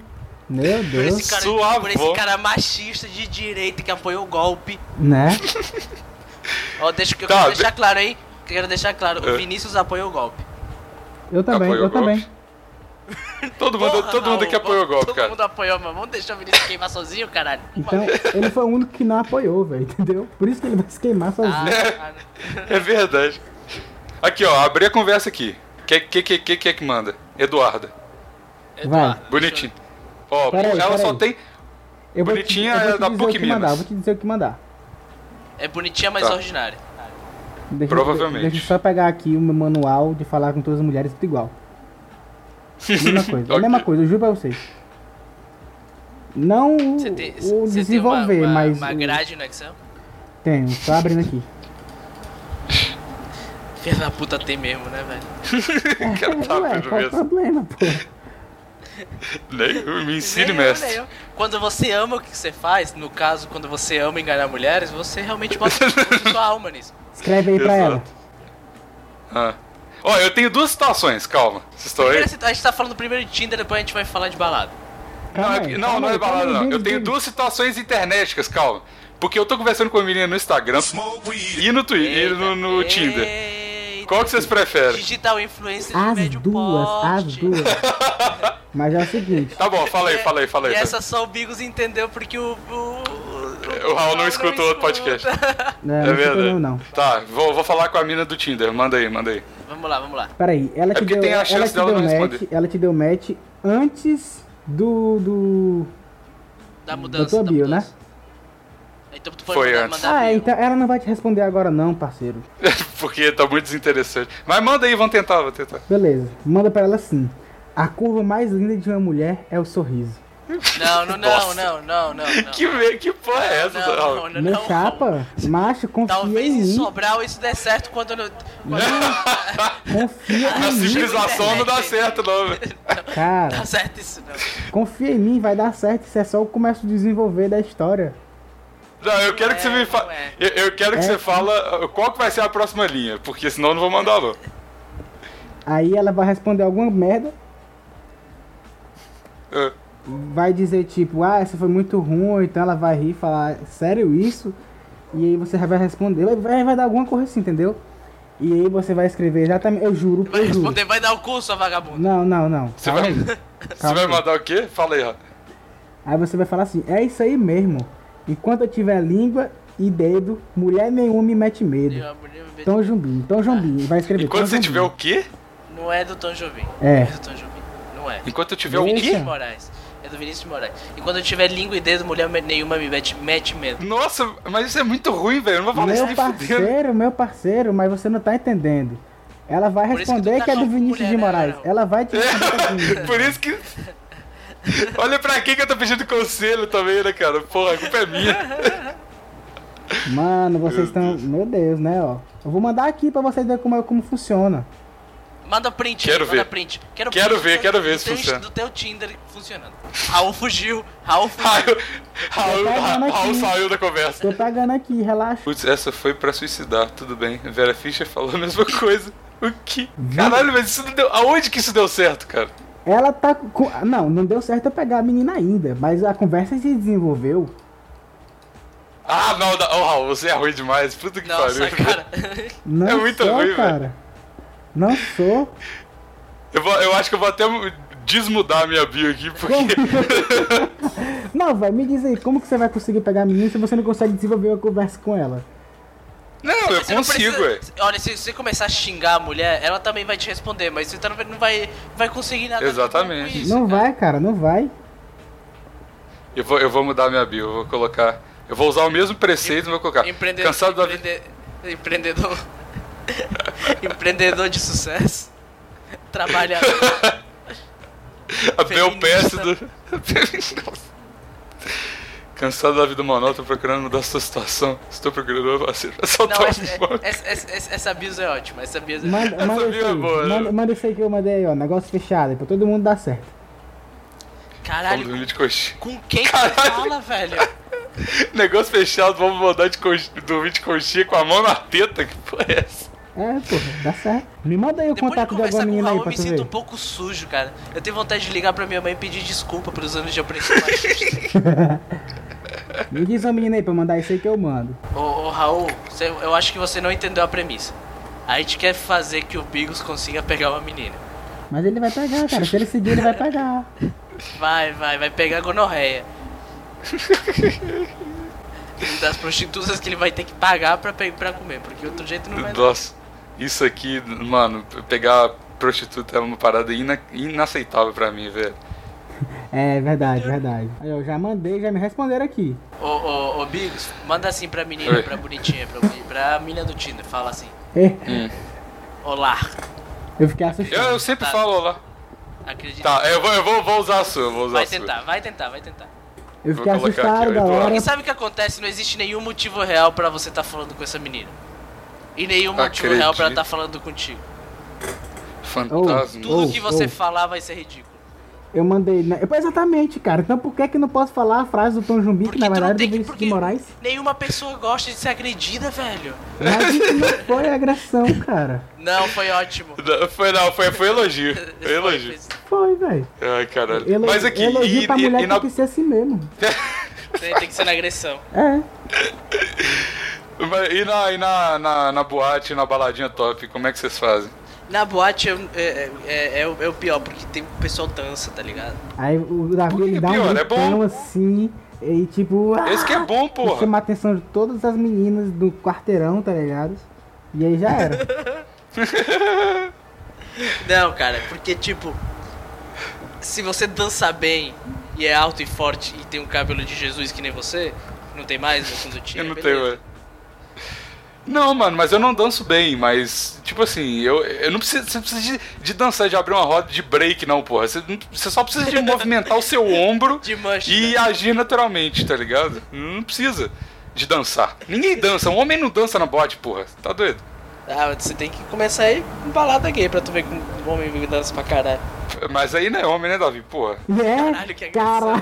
Meu por Deus. esse, cara, Sua por esse cara machista de direita que apoiou o golpe. Né? Ó, deixa, eu Tá, quero de- deixar claro aí. Quero deixar claro, o É. Vinícius apoiou o golpe. Eu também, Apoiou eu também. Todo mundo, Porra, todo mundo Raul, apoiou o golpe, Todo cara. mundo apoiou, mas vamos deixar o Vinícius queimar sozinho, caralho. Então, ele foi o único que não apoiou, velho, entendeu? Por isso que ele vai se queimar sozinho. Ah, ah, É verdade. Aqui, ó, abri a conversa aqui. Que que que que que é que manda? Eduarda. Eduardo, Bonitinho. Ó, Pera aí, ela pera só aí. tem. Eu vou te, Bonitinha eu vou é te da dizer o PUC mandar, Minas. eu vou te dizer o que mandar. É bonitinha, mas Tá. ordinária. Deixa, Provavelmente. Deixa eu só pegar aqui o meu manual de falar com todas as mulheres tudo igual. Mesma coisa, é a mesma coisa, eu juro pra vocês. Não o, Você tem, o você tem uma, desenvolver, uma, mas. uma grade no Excel? Tenho, tô abrindo aqui. Filha da puta tem mesmo, né, velho? Cara, tá Ué, qual o mesmo. problema, pô? Nem- Me ensine, mestre. eu. Quando você ama o que você faz, no caso, quando você ama enganar mulheres, você realmente bota bota sua alma nisso. Escreve aí pra Exato. ela. Ah. Ó, eu tenho duas situações, calma. Vocês estão aí? A gente tá falando primeiro de Tinder, depois a gente vai falar de balada. Não, Calma é aí, que- não, calma não é balada, não. Eu tenho duas situações internéticas, calma. Porque eu tô conversando com a menina no Instagram e no Twitter, e no, no Eita, Tinder. Qual que vocês preferem? Digital influencer de As médio duas, as porte. duas. Mas é o seguinte, Tá bom, fala aí, fala aí, fala aí. E essa só o Bigos entendeu porque o. O, O Raul não escuta o outro podcast. né, É não verdade. verdade. não. Tá, vou, vou falar com a mina do Tinder. Manda aí, manda aí. Vamos lá, vamos lá. Peraí, ela te porque deu, tem a ela chance te dela deu não match, responder. ela te deu match antes do do Da mudança. tua da bio, né? Então tu pode Foi mandar, antes. mandar Ah, então ela não vai te responder agora não, parceiro. Porque tá muito desinteressante. Mas manda aí, vamos tentar, vamos tentar. Beleza, manda pra ela assim. A curva mais linda de uma mulher é o sorriso. Não, não, não, não, não, não, não. Que, ve- que porra é essa, não, Raul? não, não, Meu não, chapa, macho, confia Talvez em em mim. Sobral isso dê certo quando... No, quando Confia A em mim, civilização não dá certo, não, velho. cara. dá certo isso não. Confia em mim, vai dar certo. Isso é só o começo do desenvolver da história. Não, eu quero que você me não fale. é. Eu, eu quero que É. você fala uh, qual que vai ser a próxima linha, porque senão eu não vou mandar, não. Aí ela vai responder alguma merda, Uh, vai dizer tipo, ah, essa foi muito ruim, então ela vai rir e falar, sério isso? E aí você vai responder, vai, vai, dar alguma coisa assim, entendeu? E aí você vai escrever exatamente, eu juro, Vai eu juro. responder, vai dar o cu, sua vagabunda. Não, não, não. Você Calma vai, aí. você Calma vai aí. mandar o quê? Fala aí, Raul. Aí você vai falar assim, é isso aí mesmo. Enquanto eu tiver língua e dedo, mulher nenhuma me mete medo. Tom Jumbim, Tom Jumbim, vai escrever Enquanto Tom você tiver o quê? Não é do Tom Jobim. É. do Tom Jobim. Não é. Enquanto eu tiver o Deixa. quê? Vinícius de Moraes. É do Vinícius de Moraes. E quando eu tiver língua e dedo, mulher nenhuma me mete, mete medo. Nossa, mas isso é muito ruim, velho. Eu não vou falar isso Meu fudendo. parceiro, meu parceiro, mas você não tá entendendo. Ela vai isso que responder tá que é do com Vinícius mulher, de né, Moraes. Ela vai te responder assim. Por isso que. Olha pra quem que eu tô pedindo conselho também, né, cara? Porra, a culpa é minha. Mano, vocês estão. Meu Deus, né, ó. Eu vou mandar aqui pra vocês verem como, é- como funciona. Manda print, Quero manda ver. print. Quero, Quero print ver, do- quero ver se funciona. Do teu Tinder funcionando. Raul fugiu, Raul fugiu. Raul, Raul. Raul saiu da conversa. Tô pegando aqui, relaxa. Putz, essa foi pra suicidar, tudo bem. Vera Fischer falou a mesma coisa. O que? Caralho, mas isso não deu. Aonde que isso deu certo, cara? Ela tá com. Não, não deu certo eu pegar a menina ainda, mas a conversa se desenvolveu. Ah, não, da... oh, Raul, você é ruim demais. Puta que Nossa, pariu. cara. Não É muito sou, ruim, cara. Não sou. Eu, vou, eu acho que eu vou até desmudar a minha bio aqui, porque. Não, vai, me diz aí, como que você vai conseguir pegar a menina se você não consegue desenvolver uma conversa com ela? Não, eu Você não consigo, ué. precisa- Olha, se você começar a xingar a mulher, ela também vai te responder, mas você tá- não vai, vai conseguir nada. Exatamente. com isso, Não cara. vai, cara, não vai. Eu vou, eu vou mudar minha bio, eu vou colocar. Eu vou usar o mesmo preceito, mas vou colocar. Empreende- Cansado da vida. empreende- Empreendedor. Empreendedor de sucesso. Trabalhador. A Bel feminista. do. Cansado da vida monótona, procurando mudar sua situação. Estou procurando pra soltar Não, essa, essa, essa, essa, essa bios é ótima. Essa bios é Manda, manda Essa é aí. boa, né? manda, manda isso aí que eu mandei aí, ó. Negócio fechado, aí pra todo mundo dar certo. Vamos Caralho, dormir de coxinha. com quem que Caralho. fala, velho? Negócio fechado, vamos mandar de coxinha, dormir de coxinha com a mão na teta. Que porra é essa? É, porra, dá certo. Me manda aí o Depois de contato de conversar alguma com o menina aí Raul, eu pra me sinto ver. um pouco sujo, cara. Eu tenho vontade de ligar pra minha mãe e pedir desculpa pelos anos de opressão machista. Me diz uma menina aí pra mandar isso aí que eu mando. ô, ô, Raul, você- eu acho que você não entendeu a premissa. A gente quer fazer que o Bigos consiga pegar uma menina. Mas ele vai pegar, cara. Se ele seguir, ele vai pegar. Vai, vai, vai pegar gonorreia. das prostitutas que ele vai ter que pagar pra, pra comer, porque outro jeito não vai dar. Nossa, isso aqui, mano, pegar prostituta é uma parada ina- inaceitável pra mim, velho. É verdade, verdade. Aí eu já mandei, já me responderam aqui. Ô, ô, ô, Bigos, manda assim pra menina, Oi. pra bonitinha, pra, pra menina do Tinder, fala assim. É, Olá, eu fiquei Eu, assustado. eu sempre Tá. falo lá. acredita. Tá, eu vou, eu vou, vou usar a sua, vou usar Vai a sua. tentar, vai tentar, vai tentar. Eu fiquei assustado aqui, da hora. E sabe o que acontece? Não existe nenhum motivo real pra você estar falando com essa menina. E nenhum motivo real pra Acredito. estar falando contigo. Fantasma. Tudo Oh, que você oh. falar vai ser ridículo. Eu mandei. Né? Exatamente, cara. Então por que que eu não posso falar a frase do Tom Jumbi, que na verdade é tem do. Vinícius de Moraes? nenhuma pessoa gosta de ser agredida, velho. Mas isso não foi agressão, cara. Não, foi ótimo. Não, Foi, não, foi, foi elogio. Foi elogio. Foi, velho. Ai, caralho. Elo- Mas aqui, elogio e, pra e- mulher e na, tem que ser assim mesmo. Tem, tem que ser na agressão. É. e na, e na, na, na boate, na baladinha top, como é que vocês fazem? Na boate é, é, é, é o- é pior, porque tem o pessoal dança, tá ligado? Aí o Davi ele dá um pior? É gritão bom. assim. E tipo. ah, Esse que é bom, porra. Chama a atenção de todas as meninas do quarteirão, tá ligado? E aí já era. Não, cara, porque tipo. Se você dançar bem e é alto e forte e tem um cabelo de Jesus que nem você, não tem mais, né, quando tinha. Eu não beleza. tenho. Não, mano, mas eu não danço bem, mas, tipo assim, eu, eu não preciso, você precisa de, de dançar, de abrir uma roda de break, não, porra. Você, você só precisa de movimentar o seu ombro mancha. e né? agir naturalmente, tá ligado? Não precisa de dançar. Ninguém dança, um homem não dança na bote, porra. Tá doido? Ah, você tem que começar aí com balada gay pra tu ver como o homem dança pra caralho. Mas aí não é homem, né, Davi? Porra. É, Caralho, que agressão.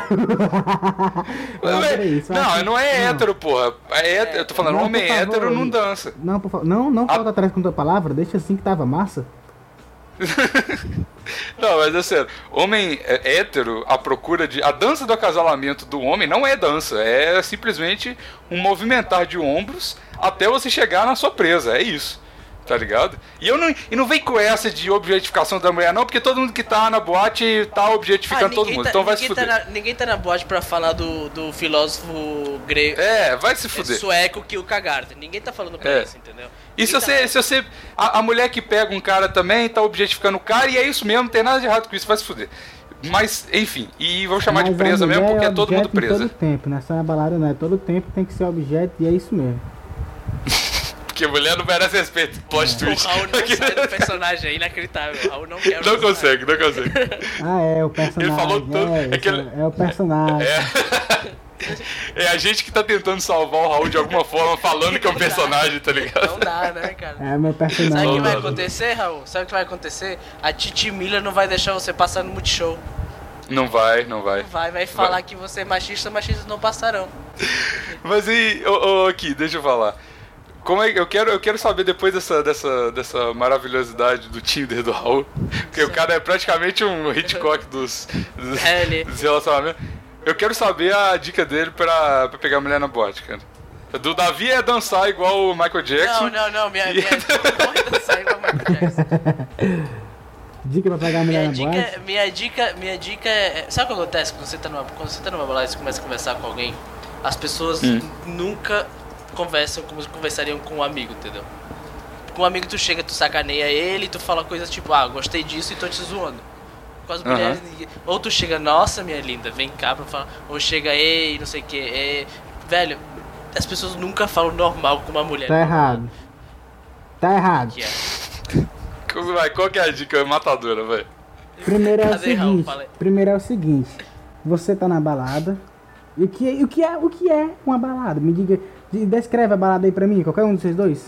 Não, peraí, isso não, acho- não é hétero, porra. É hétero, eu tô falando, Não, homem favor, hétero não dança. Não, por favor. Não, não A- falta atrás com tua palavra, deixa assim que tava massa. Não, mas é sério. Homem é, hétero, a procura de. A dança do acasalamento do homem não é dança. É simplesmente um movimentar de ombros até você chegar na sua presa. É isso. Tá ligado? E eu não, e não vem com essa de objetificação da mulher, não, porque todo mundo que tá na boate tá objetificando todo mundo. tá, então vai se ninguém, tá fuder. na, ninguém tá na boate pra falar do, do filósofo grego. É, vai se é fuder. sueco Kierkegaard. Ninguém tá falando pra É. isso, entendeu? E se você, tá- se você. A, a mulher que pega um cara também tá objetificando o cara, e é isso mesmo, não tem nada de errado com isso, vai se fuder. Mas, enfim, e vou chamar de Mas a presa mesmo porque é é todo mundo presa. Todo tempo, não é só na balada, não. É todo tempo tem que ser objeto e é isso mesmo. Porque mulher não merece respeito. Plot O. Raul não sai do personagem, é inacreditável. O Raul não quer o Não personagem. consegue, não consegue. Ah, é, o personagem. falou tudo, É, é que ele- é o personagem. É a gente que tá tentando salvar o Raul de alguma forma, falando que é um personagem, tá ligado? Não dá, né, cara? É, o meu Sabe o que personagem. vai acontecer, Raul? Sabe o que vai acontecer? A Titi Miller não vai deixar você passar no Multishow. Não vai, não vai. Vai, vai falar que você é machista, machistas não passarão. Mas e, ô, ô, aqui, deixa eu falar. Como é eu quero, eu quero saber depois dessa, dessa, dessa maravilhosidade do Tinder do Raul, porque o cara é praticamente um Hitchcock dos, dos, É, dos relacionamentos. Eu quero saber a dica dele pra, pra pegar mulher na boate, cara. A Do Davi é dançar igual o Michael Jackson. Não, não, não. Minha, minha dica não é dançar igual o Michael Jackson. Dica pra pegar a mulher Minha na dica, boate. minha dica, minha dica é. Sabe o que acontece quando você tá numa, quando você tá numa balada e você começa a conversar com alguém? As pessoas Hum. nunca conversam como conversariam com um amigo, entendeu? Com um amigo tu chega, tu sacaneia ele, tu fala coisas tipo, ah, gostei disso e tô te zoando. Com as mulheres, ninguém- ou tu chega, nossa minha linda, vem cá pra falar, ou chega, ei, não sei o que, ei. Velho, as pessoas nunca falam normal com uma mulher. Tá errado. Tá errado. Que é. Como vai? Qual que é a dica matadora, velho? Primeiro é o seguinte. Primeiro é o seguinte. Você tá na balada. E o que, e o que é o que é uma balada? Me diga. De- Descreve a balada aí pra mim, qualquer um de vocês dois.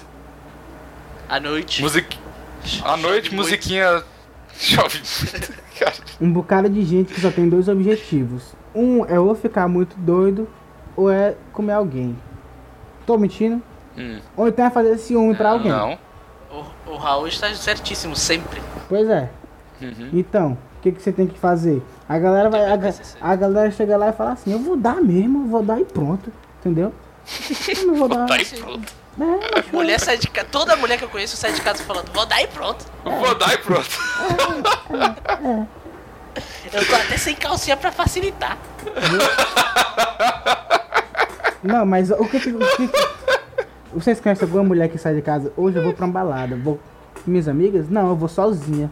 À noite. Music... À chove noite, musiquinha. Chove. um bocado de gente que só tem dois objetivos. Um é ou ficar muito doido, ou é comer alguém. Tô mentindo? Hum. Ou então é fazer ciúme pra alguém. Não. O, o Raul está certíssimo, sempre. Pois é. Uhum. Então, o que, que você tem que fazer? A galera vai. A, a galera chega lá e fala assim, eu vou dar mesmo, eu vou dar e pronto. Entendeu? Eu não vou dar. Tá aí pronto. É, Mulher sai de casa. Toda mulher que eu conheço sai de casa falando, vou dar e pronto. Vou dar e pronto. Eu tô até sem calcinha pra facilitar. Não, mas o que. O que vocês conhecem alguma mulher que sai de casa? Hoje eu vou pra uma balada. Vou com minhas amigas? Não, eu vou sozinha.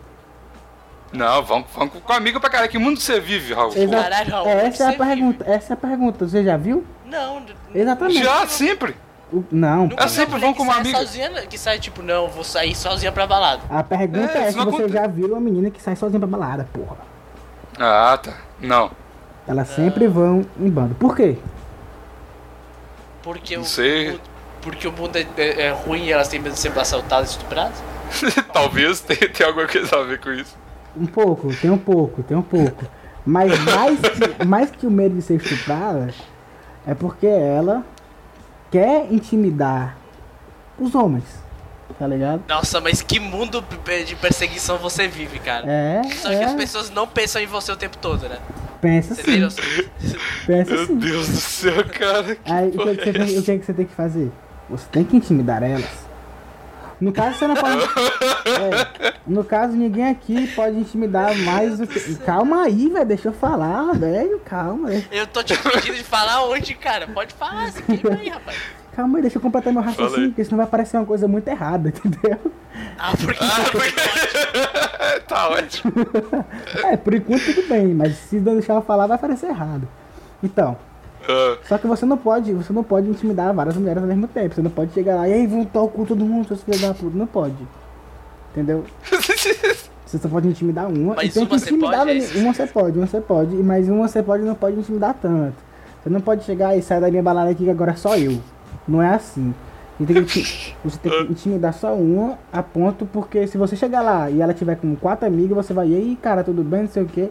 Não, vamos, vamos com amigo pra caralho. Que mundo você vive, Raul? Exa- Caralho, Raul, é, essa é a pergunta. Essa é a pergunta. Você já viu? Não, Exatamente. Já, sempre. O- não. É sempre uma vão com uma amiga. sozinha, que sai tipo, não, vou sair sozinha pra balada. A pergunta É, é, se você aconte- já viu uma menina que sai sozinha pra balada, porra. Ah, tá. Não. Elas sempre vão em bando. Por quê? Porque Não o, sei. o- porque o mundo é, é- é ruim e elas têm medo de ser assaltadas e estupradas? Talvez tenha, tenha alguma coisa a ver com isso. Um pouco, tem um pouco, tem um pouco. Mas mais que, mais que o medo de ser estuprada, é porque ela quer intimidar os homens. Tá ligado? Nossa, mas que mundo de perseguição você vive, cara. É, Só que as é. pessoas não pensam em você o tempo todo, né? Pensa Você sim, pensa Meu sim. Deus do céu, cara. Que Aí o que, que você é tem, o que, que você tem que fazer? Você tem que intimidar elas. No caso, você não pode. É, no caso, ninguém aqui pode intimidar mais do que. Calma aí, velho. Deixa eu falar, velho. Calma. deixa- Eu tô te pedindo de falar onde, cara? Pode falar, se queima aí, rapaz. Calma aí, deixa eu completar meu raciocínio, aí. porque senão vai parecer uma coisa muito errada, entendeu? Ah, porque. Ah, porque... tá ótimo. É, por enquanto tudo bem, mas se não deixar eu falar, vai parecer errado. Então, só que você não pode, você não pode intimidar várias mulheres ao mesmo tempo. Você não pode chegar lá e aí, vão o cu todo mundo, seus filhos da puta. Não pode. Entendeu? Você só pode intimidar uma. Mas e tem uma que você intimidar pode, é uma, você pode, uma você pode, mas uma você pode não pode intimidar tanto. Você não pode chegar e sair da minha balada aqui que agora é só eu. Não é assim. Você tem, que, você tem que intimidar só uma a ponto, porque se você chegar lá e ela tiver com quatro amigas, você vai, e aí, cara, tudo bem, não sei o quê.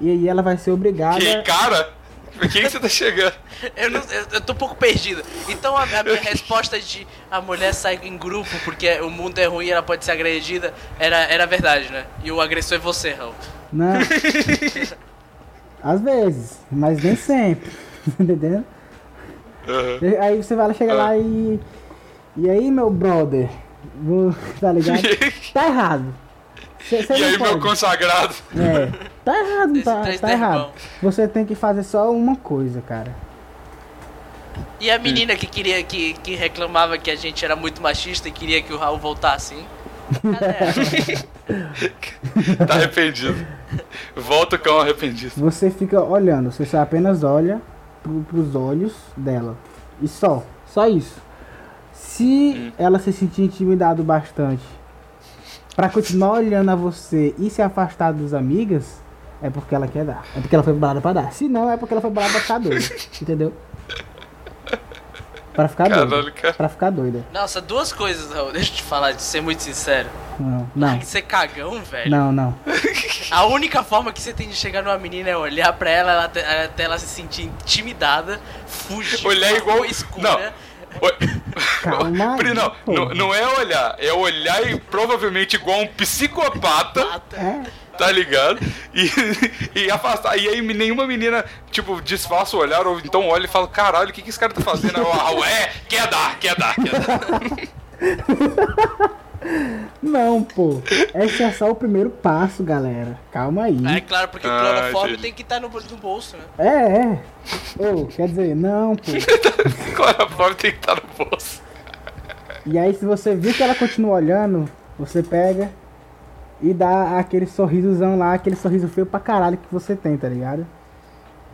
E aí ela vai ser obrigada. que cara? Por que, que você tá chegando? Eu, não, eu, eu tô um pouco perdido. Então a, a minha resposta de a mulher sai em grupo porque o mundo é ruim e ela pode ser agredida era, era verdade, né? E o agressor é você, Raul. Não. Às vezes, mas nem sempre. Entendendo? Aham. E Aí você vai lá, chega lá e. E aí, meu brother? Vou- Tá ligado? Tá errado. Cê, cê E aí, meu pode. consagrado? É. Tá errado, Esse tá, tá errado. Você tem que fazer só uma coisa, cara. E a menina que queria que, que reclamava que a gente era muito machista e queria que o Raul voltasse, hein? Cadê ela? Tá arrependido. Volta o cão arrependido. Você fica olhando, você só apenas olha pro, pros olhos dela. E só. Só isso. Se ela se sentir intimidado bastante pra continuar olhando a você e se afastar das amigas, é porque ela quer dar. É porque ela foi balada pra dar. Se não, é porque ela foi balada pra ficar doida. Entendeu? Pra ficar doida. Caralho, cara. Pra ficar doida. Nossa, duas coisas, Raul. Deixa eu te falar, de ser muito sincero. Não, não. Tem que ser cagão, velho. Não, não. A única forma que você tem de chegar numa menina é olhar pra ela, ela até ela se sentir intimidada, fugir Olhar igual. escura. Não. Calma aí, não, não, não é olhar, é olhar e provavelmente igual um psicopata, É. tá ligado? E, e afastar. E aí nenhuma menina, tipo, disfarça o olhar, ou então olha e fala, caralho, o que, que esse cara tá fazendo? Ah, é, quer dar, quer dar, quer dar. Não, pô. Esse é só o primeiro passo, galera. Calma aí. É claro, porque o Ah, clorofórmio entendi. tem que estar no, no bolso, né? É, é. Ô, quer dizer, não, pô. Clorofórmio tem que estar no bolso. E aí, se você viu que ela continua olhando, você pega e dá aquele sorrisozão lá, aquele sorriso feio pra caralho que você tem, tá ligado?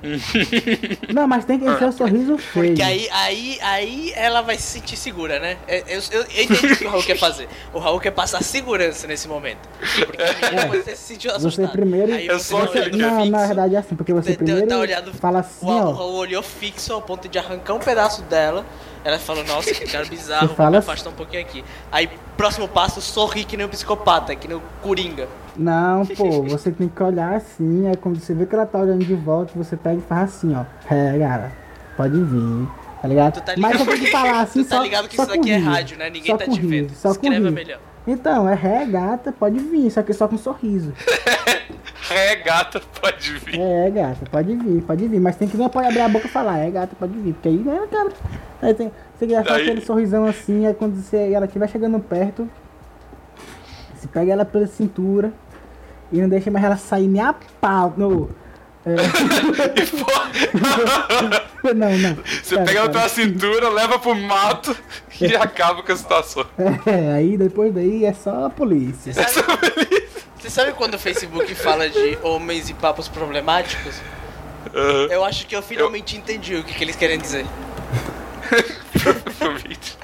não, mas tem que ser o sorriso feio. Porque aí, aí, aí ela vai se sentir segura, né? Eu, eu, eu entendi o que o Raul quer fazer. O Raul quer passar segurança nesse momento. Porque pode ter se sentido Você assustada. primeiro. Aí É você tá aquele olhando Não, fixo, na verdade é assim, porque você tá- tá primeiro olhando- fala assim, o, o ó. Raul olhou fixo ao ponto de arrancar um pedaço dela. Ela falou, nossa, que cara bizarro, Você fala assim- afastar um pouquinho aqui. Aí, próximo passo, sorri que nem um psicopata, que nem o Coringa. Não, pô, você tem que olhar assim, é quando você vê que ela tá olhando de volta, você pega e faz assim, ó. É, cara, pode vir, tá ligado? Tá Mas ligado, você tem que falar assim, tu tá só ligado que só isso daqui é rádio, né? Ninguém tá te vendo. só Escreva melhor. Então, é ré, gata, pode vir, só que só com sorriso. É, gata, pode vir. É, gata, pode vir, pode vir. Mas tem que não pode abrir a boca e falar, é, gata, pode vir. Porque aí, né, cara. Aí tem, você quer Daí- aquele sorrisão assim, aí quando você, ela estiver chegando perto, você pega ela pela cintura e não deixa mais ela sair nem a pau. No, é, não, não. Você Cara, pega ela cara. pela cintura, leva pro mato e acaba com a situação. É, aí depois daí é só a polícia. Você sabe quando o Facebook fala de homens e papos problemáticos? Aham. Eu acho que eu finalmente entendi o que, que eles querem dizer. Provavelmente.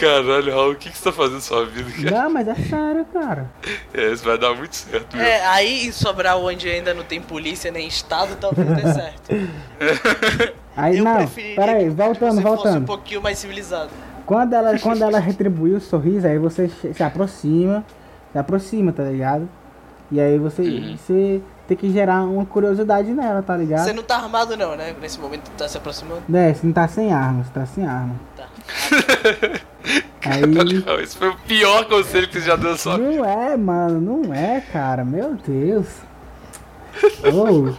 Caralho, Raul, o que, que você tá fazendo na sua vida, cara? Não, mas é sério, cara. É, isso vai dar muito certo, meu. É, aí em Sobral, onde ainda não tem polícia nem estado, talvez dê certo. Aí Eu não, peraí, voltando, você fosse um voltando. pouquinho mais civilizado. Quando ela, quando ela retribui o sorriso, aí você se aproxima, se aproxima, tá ligado? E aí você, Uhum. você tem que gerar uma curiosidade nela, tá ligado? Você não tá armado não, né? Nesse momento tu tá se aproximando. É, você não tá sem arma, você tá sem arma. Tá. Aí. Não, esse foi o pior conselho que você já deu vida. Não é, mano, não é, cara. Meu Deus. Ô.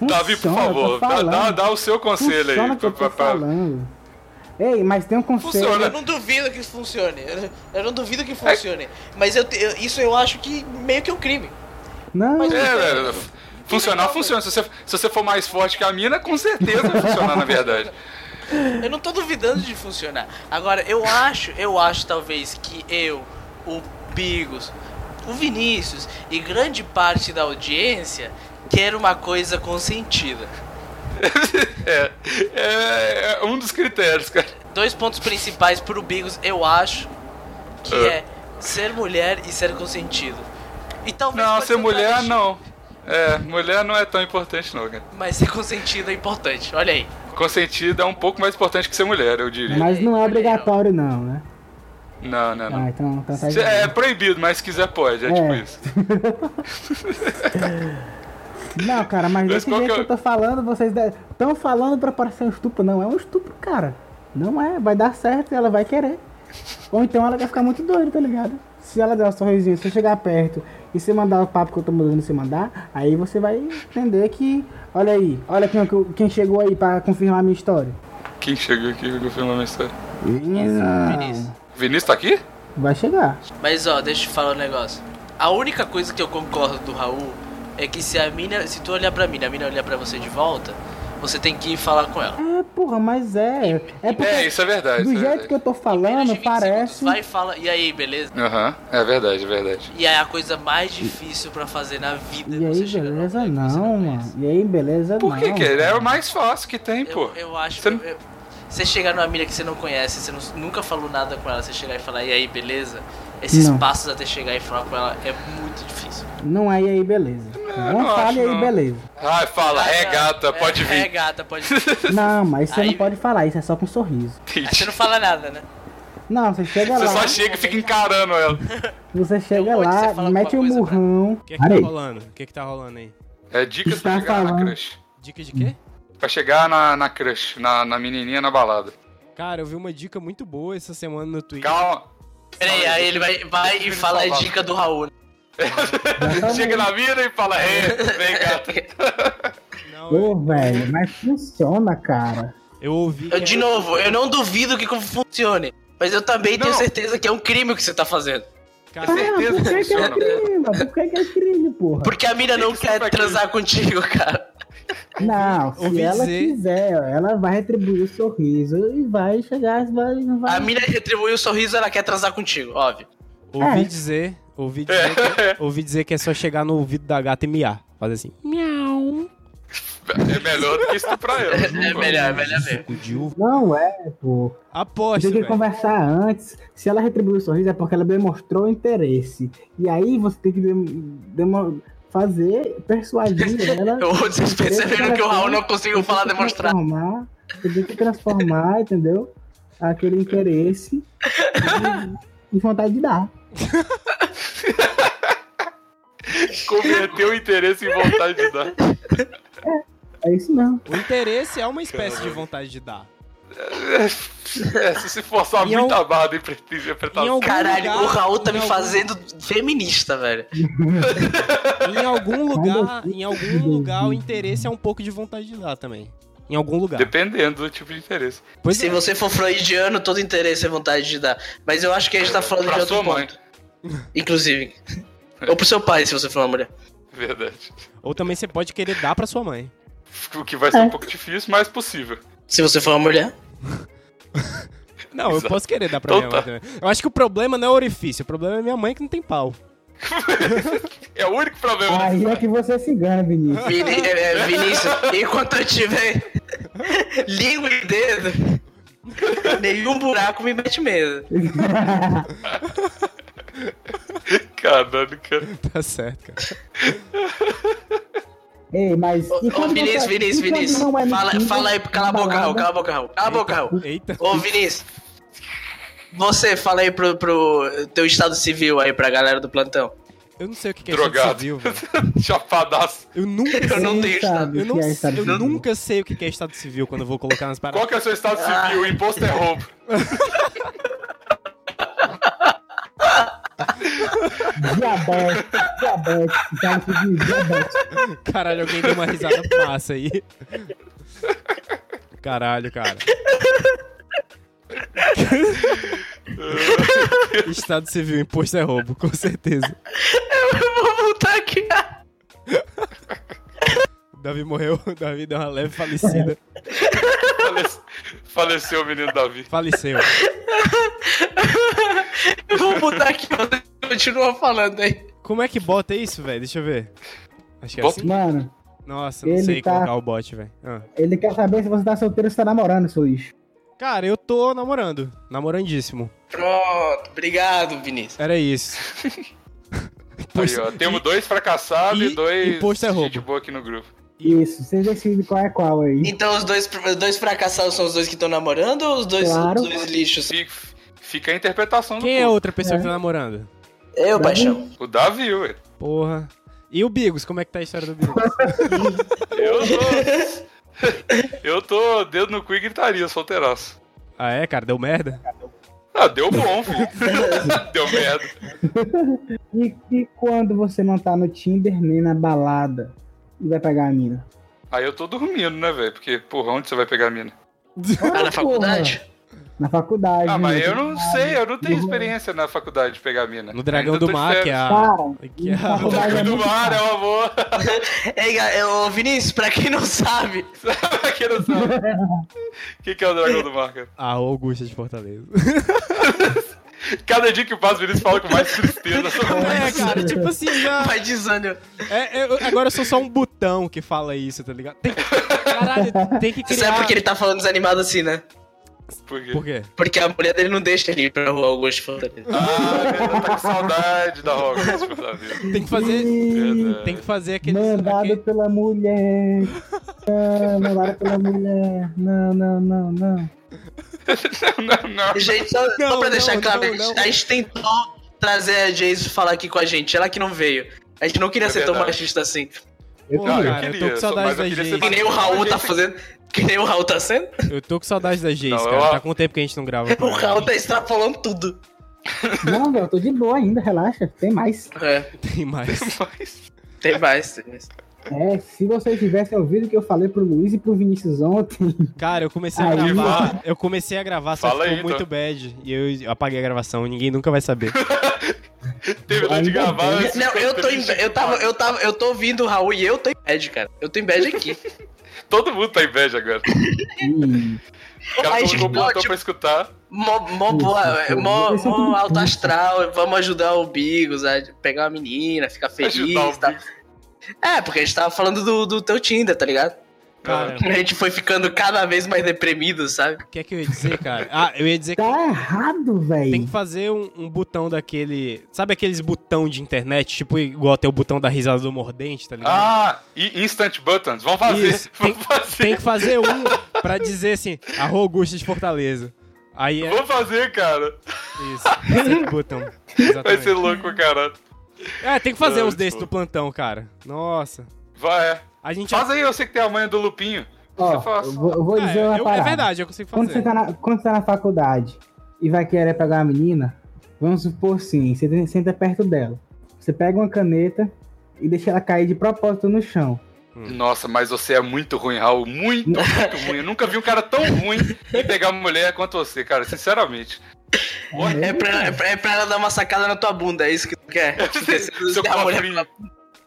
Davi, por favor, dá, dá, dá o seu conselho Funciona aí. que eu tô pra- falando. Ei, mas tem um conselho. Funciona. Eu não duvido que funcione. Eu, não duvido que funcione. Mas eu, eu- isso eu acho que meio que é um crime. Não, Mas- É. Funcionar funciona. Se você, se você for mais forte que a mina, com certeza vai funcionar, na verdade. Eu não tô duvidando de funcionar. Agora, eu acho, eu acho talvez que eu, o Bigos, o Vinícius e grande parte da audiência quer uma coisa consentida. É, é, é um dos critérios, cara. Dois pontos principais pro Bigos, eu acho, que Ah. é ser mulher e ser consentido. E talvez Não, ser mulher travesti, não. É, mulher não é tão importante não, cara. Mas ser consentido é importante, olha aí. Consentida é um pouco mais importante que ser mulher, eu diria. mas não é obrigatório, não, né? Não, não, Ah, não. então, então tá É errado. proibido, mas se quiser pode, é, É. tipo isso. Não, cara, mas Mas desse jeito que que é eu tô falando, vocês estão falando pra parecer um estupro. Não é um estupro, cara. Não é, vai dar certo e ela vai querer. Ou então ela vai ficar muito doida, tá ligado? Se ela der um sorrisinho, se eu chegar perto e você mandar o papo que eu tô mandando você mandar, aí você vai entender que. Olha aí, olha quem, quem chegou aí pra confirmar a minha história. Quem chegou aqui pra confirmar minha história? Vinícius. Vinícius tá aqui? Vai chegar. Mas ó, deixa eu te falar um negócio. A única coisa que eu concordo do Raul é que se a mina, se tu olhar pra mim, a mina olhar pra você de volta, você tem que ir falar com ela. É, porra, mas é. É porque É, isso é verdade. do é jeito verdade. que eu tô falando, 20 parece. segundos, vai e fala, e aí, beleza? Aham, é verdade, é verdade. E é a coisa mais difícil pra fazer na vida. E você aí, beleza que não, conhece. mano. E aí, beleza Por não. que que ele é cara. o mais fácil que tem, pô? Eu, eu acho Você que. não- eu- você chegar numa mina que você não conhece, você não- nunca falou nada com ela, você chegar e falar, e aí, beleza? Esses Não. passos até chegar e falar com ela é muito difícil. Não é e aí, beleza. Não, não fale aí, não. beleza. Ai, fala, é gata, pode é, vir. É gata, pode vir. Não, mas você Aí- não pode falar, isso é só com sorriso. Aí você não fala nada, né? Não, você chega Você lá, só chega e fica encarando ela. você chega você lá, fala mete um murrão. O que, que Para tá aí. rolando? O que, que tá rolando aí? É dicas pra chegar na falando. crush. Dica de quê? Pra chegar na, na crush, na, na menininha na balada. Cara, eu vi uma dica muito boa essa semana no Twitter. Calma. Peraí, aí ele vai, vai e fala a dica do Raul. né? Chega na mina e fala, é, vem eu, Ô, velho, mas funciona, cara. eu ouvi. Eu, de novo, eu não duvido que funcione. Mas eu também tenho Não. certeza que é um crime o que você tá fazendo. Cara, Ah, certeza por que que, que é crime? mano? Por que, que é crime, porra? Porque a mina não que quer transar contigo, cara. Não, se ouvi ela dizer- quiser, ela vai retribuir o sorriso e vai chegar, vai, vai. A mina retribui o sorriso, ela quer transar contigo, óbvio. ouvi É. dizer. Ouvi dizer, que, ouvi dizer que é só chegar no ouvido da gata e miar. Fazer assim. É melhor do que isso pra ela. É melhor, é melhor uva. Não é, pô. Aposta, Tem que velho. conversar antes. Se ela retribuiu o sorriso é porque ela demonstrou interesse. E aí você tem que dem- demo- fazer, persuadir ela. Vocês perceberam que o Raul não conseguiu falar, demonstrar. Transformar, tem que transformar, entendeu? Aquele interesse em, vontade de dar. Converteu o interesse em vontade de dar. É, é isso mesmo. O interesse é uma espécie Caramba. de vontade de dar. É, se se forçar Em muito al- a barra de interpretação. Caralho, lugar- o Raul tá me algum- fazendo feminista, velho. Em algum lugar, em algum lugar o interesse é um pouco de vontade de dar também. Em algum lugar. Dependendo do tipo de interesse. Pois Se é. você for freudiano, todo interesse é vontade de dar. Mas eu acho que a gente tá falando Pra de outro sua mãe. ponto. Inclusive. Ou pro seu pai, se você for uma mulher. Verdade. Ou também você pode querer dar pra sua mãe. O que vai ser um pouco difícil, mas possível. Se você for uma mulher. Não, eu posso querer dar pra Então minha mãe tá. também. Eu acho que o problema não é o orifício, o problema é minha mãe que não tem pau. É o único problema. Aí é que você se engana, Vinícius. Vini, é, é, Vinícius, enquanto eu tiver língua e dedo, nenhum buraco me mete medo. Caralho, cara. Tá certo, cara. Ei, mas. Ô, quando Vinícius, você- Vinícius, Vinícius. não é Fala, Tinder, fala aí, cala a boca, Raul, cala a boca, Raul. Cala a boca, Raul. Eita. Ô, Vinícius. Você, fala aí pro, pro teu estado civil aí pra galera do plantão. Eu não sei o que que é estado Drogado. civil, velho. Chapadaço. Eu nunca Eu sei. não Quem tenho estado. Eu, o não, que é estado eu civil? nunca sei o que é estado civil quando eu vou colocar nas paradas. Qual que é o seu estado civil? O imposto é roubo. Diabetes, diabetes, no diabetes. Caralho, alguém deu uma risada massa aí. Caralho, cara. Estado civil, imposto é roubo, com certeza. Eu vou voltar aqui. Davi morreu, Davi deu uma leve falecida. Falece- Faleceu o menino Davi. Faleceu. Eu vou botar aqui, continua falando aí. Como é que bota isso, velho? Deixa eu ver. Acho que é assim. Mano, Nossa, não Ele sei tá- colocar o bot, velho. Ah. ele quer saber se você tá solteiro ou se tá namorando, seu lixo. Cara, eu tô namorando. Namorandíssimo. Pronto, obrigado, Vinícius. Era isso. Aí, ó, temos dois fracassados e, e dois imposto é gente roubo. boa aqui no grupo. Isso, vocês decidem qual é qual aí. Então os dois, os dois fracassados são os dois que estão namorando ou os dois, Claro. os dois lixos? Fica, fica a interpretação do Quem é povo. outra pessoa que tá namorando? Eu, paixão. O Davi, ué. Porra. E o Bigos, como é que tá a história do Bigos? Eu tô... Eu tô dedo no cu e gritaria, solteiraço. ah, é, cara? Deu merda? Ah, deu bom, filho. deu merda. E, e quando você não tá no Tinder nem na balada e vai pegar a mina? Aí eu tô dormindo, né, velho? Porque, porra, onde você vai pegar a mina? Ah, na faculdade? Na faculdade. Ah, mas né? eu não sei, eu não tenho experiência na faculdade de pegar a mina. No Dragão do Mar, que é a. Cara, que é a- O faculdade é Dragão do Mar é uma boa. Ei, ô, Vinícius, pra quem não sabe, Quem não sabe? O que, que é o Dragão do Mar, cara? A Augusta de Fortaleza. Cada dia que passa, o Vinícius fala com mais tristeza. sobre é, isso. cara, tipo assim, já. vai desânimo. É, eu- agora eu sou só um botão que fala isso, tá ligado? Tem, caralho, tem que Você criar. sabe por que ele tá falando desanimado assim, né? Por quê? Por quê? Porque a mulher dele não deixa ele ir pra rua Augusto Fortaleza. Ah, cara, tá com saudade da Hogwarts, da vida. Tem que fazer. Verdade. Tem que fazer aquele. Mandado aquele- pela mulher. Ah, mandado pela mulher. Não, não, não, não. Não, não. Gente, só, Não, só pra deixar não, claro, não, a, gente, não. a gente tentou trazer a Jace falar aqui com a gente, ela que não veio. A gente não queria É ser tão verdade. machista assim. Eu Pô, eu cara, eu, queria, tô com só- saudade mas eu da gente. Que nem o Raul tá fazendo. Que nem o Raul tá sendo. Eu tô com saudade da Jace, Não, cara. eu- Tá com tempo que a gente não grava. O. Raul tá extrapolando tudo. Não, velho, eu tô de boa ainda, relaxa. Tem mais. É, Tem mais. Mas- tem mais. Tem mais. É, se vocês tivessem ouvido o que eu falei pro Luiz e pro Vinícius ontem, Cara, eu comecei a Aí, gravar. Eu comecei a gravar, só Fala ficou aí, muito então. bad. E eu, eu apaguei a gravação, ninguém nunca vai saber. Terminou de gravar. esse Não, eu tô em, eu tava, eu tava, eu tô ouvindo o Raul e eu tô em bad, cara. Eu tô em bad aqui. Todo mundo tá em inveja agora. cara Aí, colocou o tipo, plantão tipo, pra escutar. Mó, mó, boa, Isso, mó, é mó alto astral, vamos ajudar o Bigos a pegar uma menina, ficar feliz Ajudar É, porque a gente tava falando do, do teu Tinder, tá ligado? Cara, A gente foi ficando cada vez mais deprimido, sabe? o que é que eu ia dizer, cara? Ah, eu ia dizer que tá errado, velho. tem que fazer um, um botão daquele. Sabe aqueles botão de internet? Tipo, igual tem o botão da risada do mordente, tá ligado? Ah, e Instant Buttons. Vamos fazer. Isso, tem, Vamos fazer. tem que fazer um pra dizer assim, arroba Augusto de Fortaleza. Aí é Vamos fazer, cara. isso. Button. Vai ser louco, cara. É, tem que fazer uns desses do plantão, cara. Nossa. Vai, é. A gente Faz aí, eu sei que tem a manha do Lupinho. Ó, Você faz. eu vou, eu vou É, dizer uma eu- é verdade, eu consigo Quando fazer. você, tá na, quando você tá na faculdade e vai querer pegar uma menina, vamos supor assim, você senta perto dela. Você pega uma caneta e deixa ela cair de propósito no chão. Nossa, mas você é muito ruim, Raul. Muito, muito ruim. Eu nunca vi um cara tão ruim em pegar mulher quanto você, cara. Sinceramente. É pra, é, pra, é pra ela dar uma sacada na tua bunda, é isso que tu quer? Seu mulher-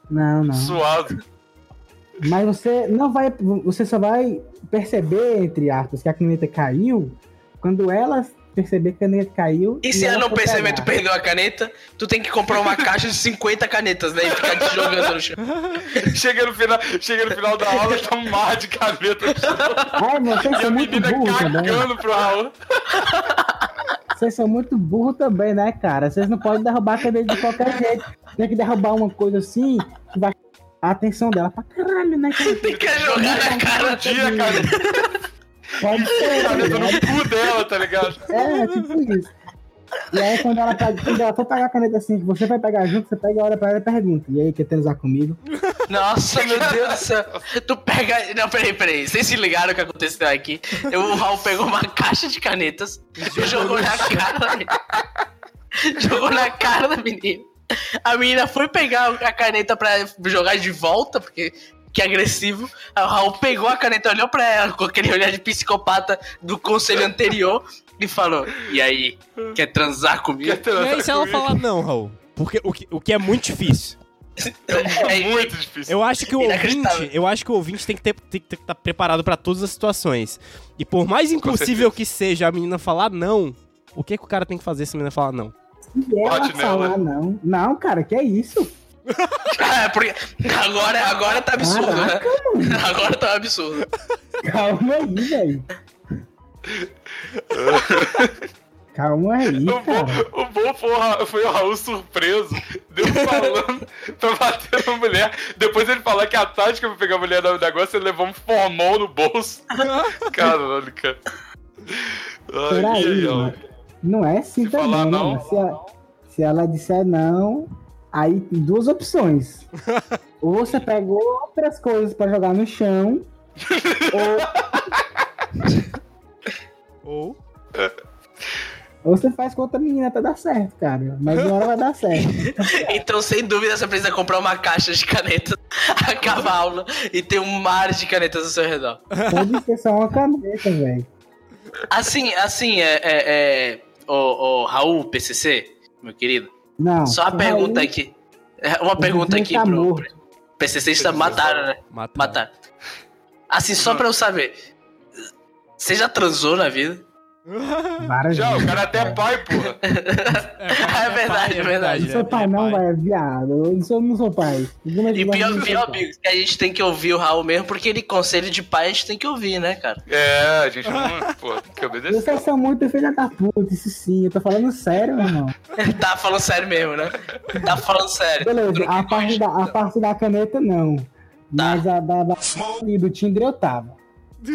Não, não. suado. Mas você não vai. Você só vai perceber, entre aspas, que a caneta caiu quando ela perceber que a caneta caiu. E se ela não perceber, pegar. tu perdeu a caneta, tu tem que comprar uma caixa de 50 canetas, né? E ficar te jogando no chão. Chega no final, chega no final da aula, tá um mar de caneta. Ai, mas vocês E a menina burros também. cagando pro Raul. Vocês são muito burros também, né, cara? Vocês não podem derrubar a caneta de qualquer jeito. Tem que derrubar uma coisa assim que vai a atenção dela pra caralho, né? cara? Tem que jogar na cara. Dia, cara. Pode ser, tá no ligado? cu dela, tá ligado? É, tipo isso. E aí, quando ela, pega, quando ela for pegar a caneta assim, que você vai pegar junto, você pega, olha pra ela e pergunta. E aí, quer transar comigo? Nossa, meu Deus do céu. Tu pega. Não, peraí, peraí. Vocês se ligaram o que aconteceu aqui? Eu, o Raul pegou uma caixa de canetas e jogou na cara da menina. Jogou na cara da menina. A menina foi pegar a caneta pra jogar de volta, porque. Que agressivo. Aí o Raul pegou a caneta, olhou pra ela com aquele olhar de psicopata do conselho anterior e falou: E aí, quer transar comigo? Quer transar E aí se ela comigo? falar não, Raul? Porque o que, o que é muito difícil. É muito difícil. Eu acho que o ouvinte, eu acho que o ouvinte tem que ter, tem que estar preparado pra todas as situações. E por mais impossível que seja a menina falar não, o que que o cara tem que fazer se a menina falar não? E ela falar nela. não. Não, cara, que é isso? Ah, porque agora, agora tá absurdo, Caraca, né? Agora tá um absurdo. Calma aí, velho. Calma aí, O cara. bom, o bom foi, foi o Raul surpreso, deu falando pra bater na mulher. Depois ele falar que a tática pra pegar a mulher no negócio, ele levou um formol no bolso. Caralho, cara. Ai, aí, mano. Não é assim Se também, falar não-? Se, a- se ela disser não, aí tem duas opções. ou você pegou outras coisas pra jogar no chão, ou, Ou ou você faz com outra menina pra dar certo, cara. Mas uma hora vai dar certo. Então, sem dúvida, você precisa comprar uma caixa de canetas a cavalo e ter um mar de canetas ao seu redor. Pode ser só uma caneta, velho. Assim, assim, é. é, é o, o Raul PCC, meu querido, Não. só uma Raul, pergunta aqui. É, Uma pergunta aqui tá pro. morto. PCC está mataram, né? mata. Mataram. Assim, só pra eu saber. Você já transou na vida? Várias Já, o vezes. cara até é pai, porra. É verdade, é verdade. Eu sou pai, não, velho, viado. Eu não sou, não sou pai. Como é que E pior, não pior, pai? amigo, que a gente tem que ouvir o Raul mesmo, porque ele conselho de pai a gente tem que ouvir, né, cara? É, a gente não. Pô, tem que obedecer. Vocês são muito filha da puta, isso sim. Eu tô falando sério, meu irmão. Tá falando sério mesmo, né? Tá falando sério. Beleza, não a parte, da, a parte da caneta não. Tá. Mas a da, da e do Tinder eu tava.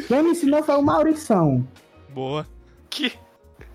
Quem me ensinou foi o Maurição. Boa. Que...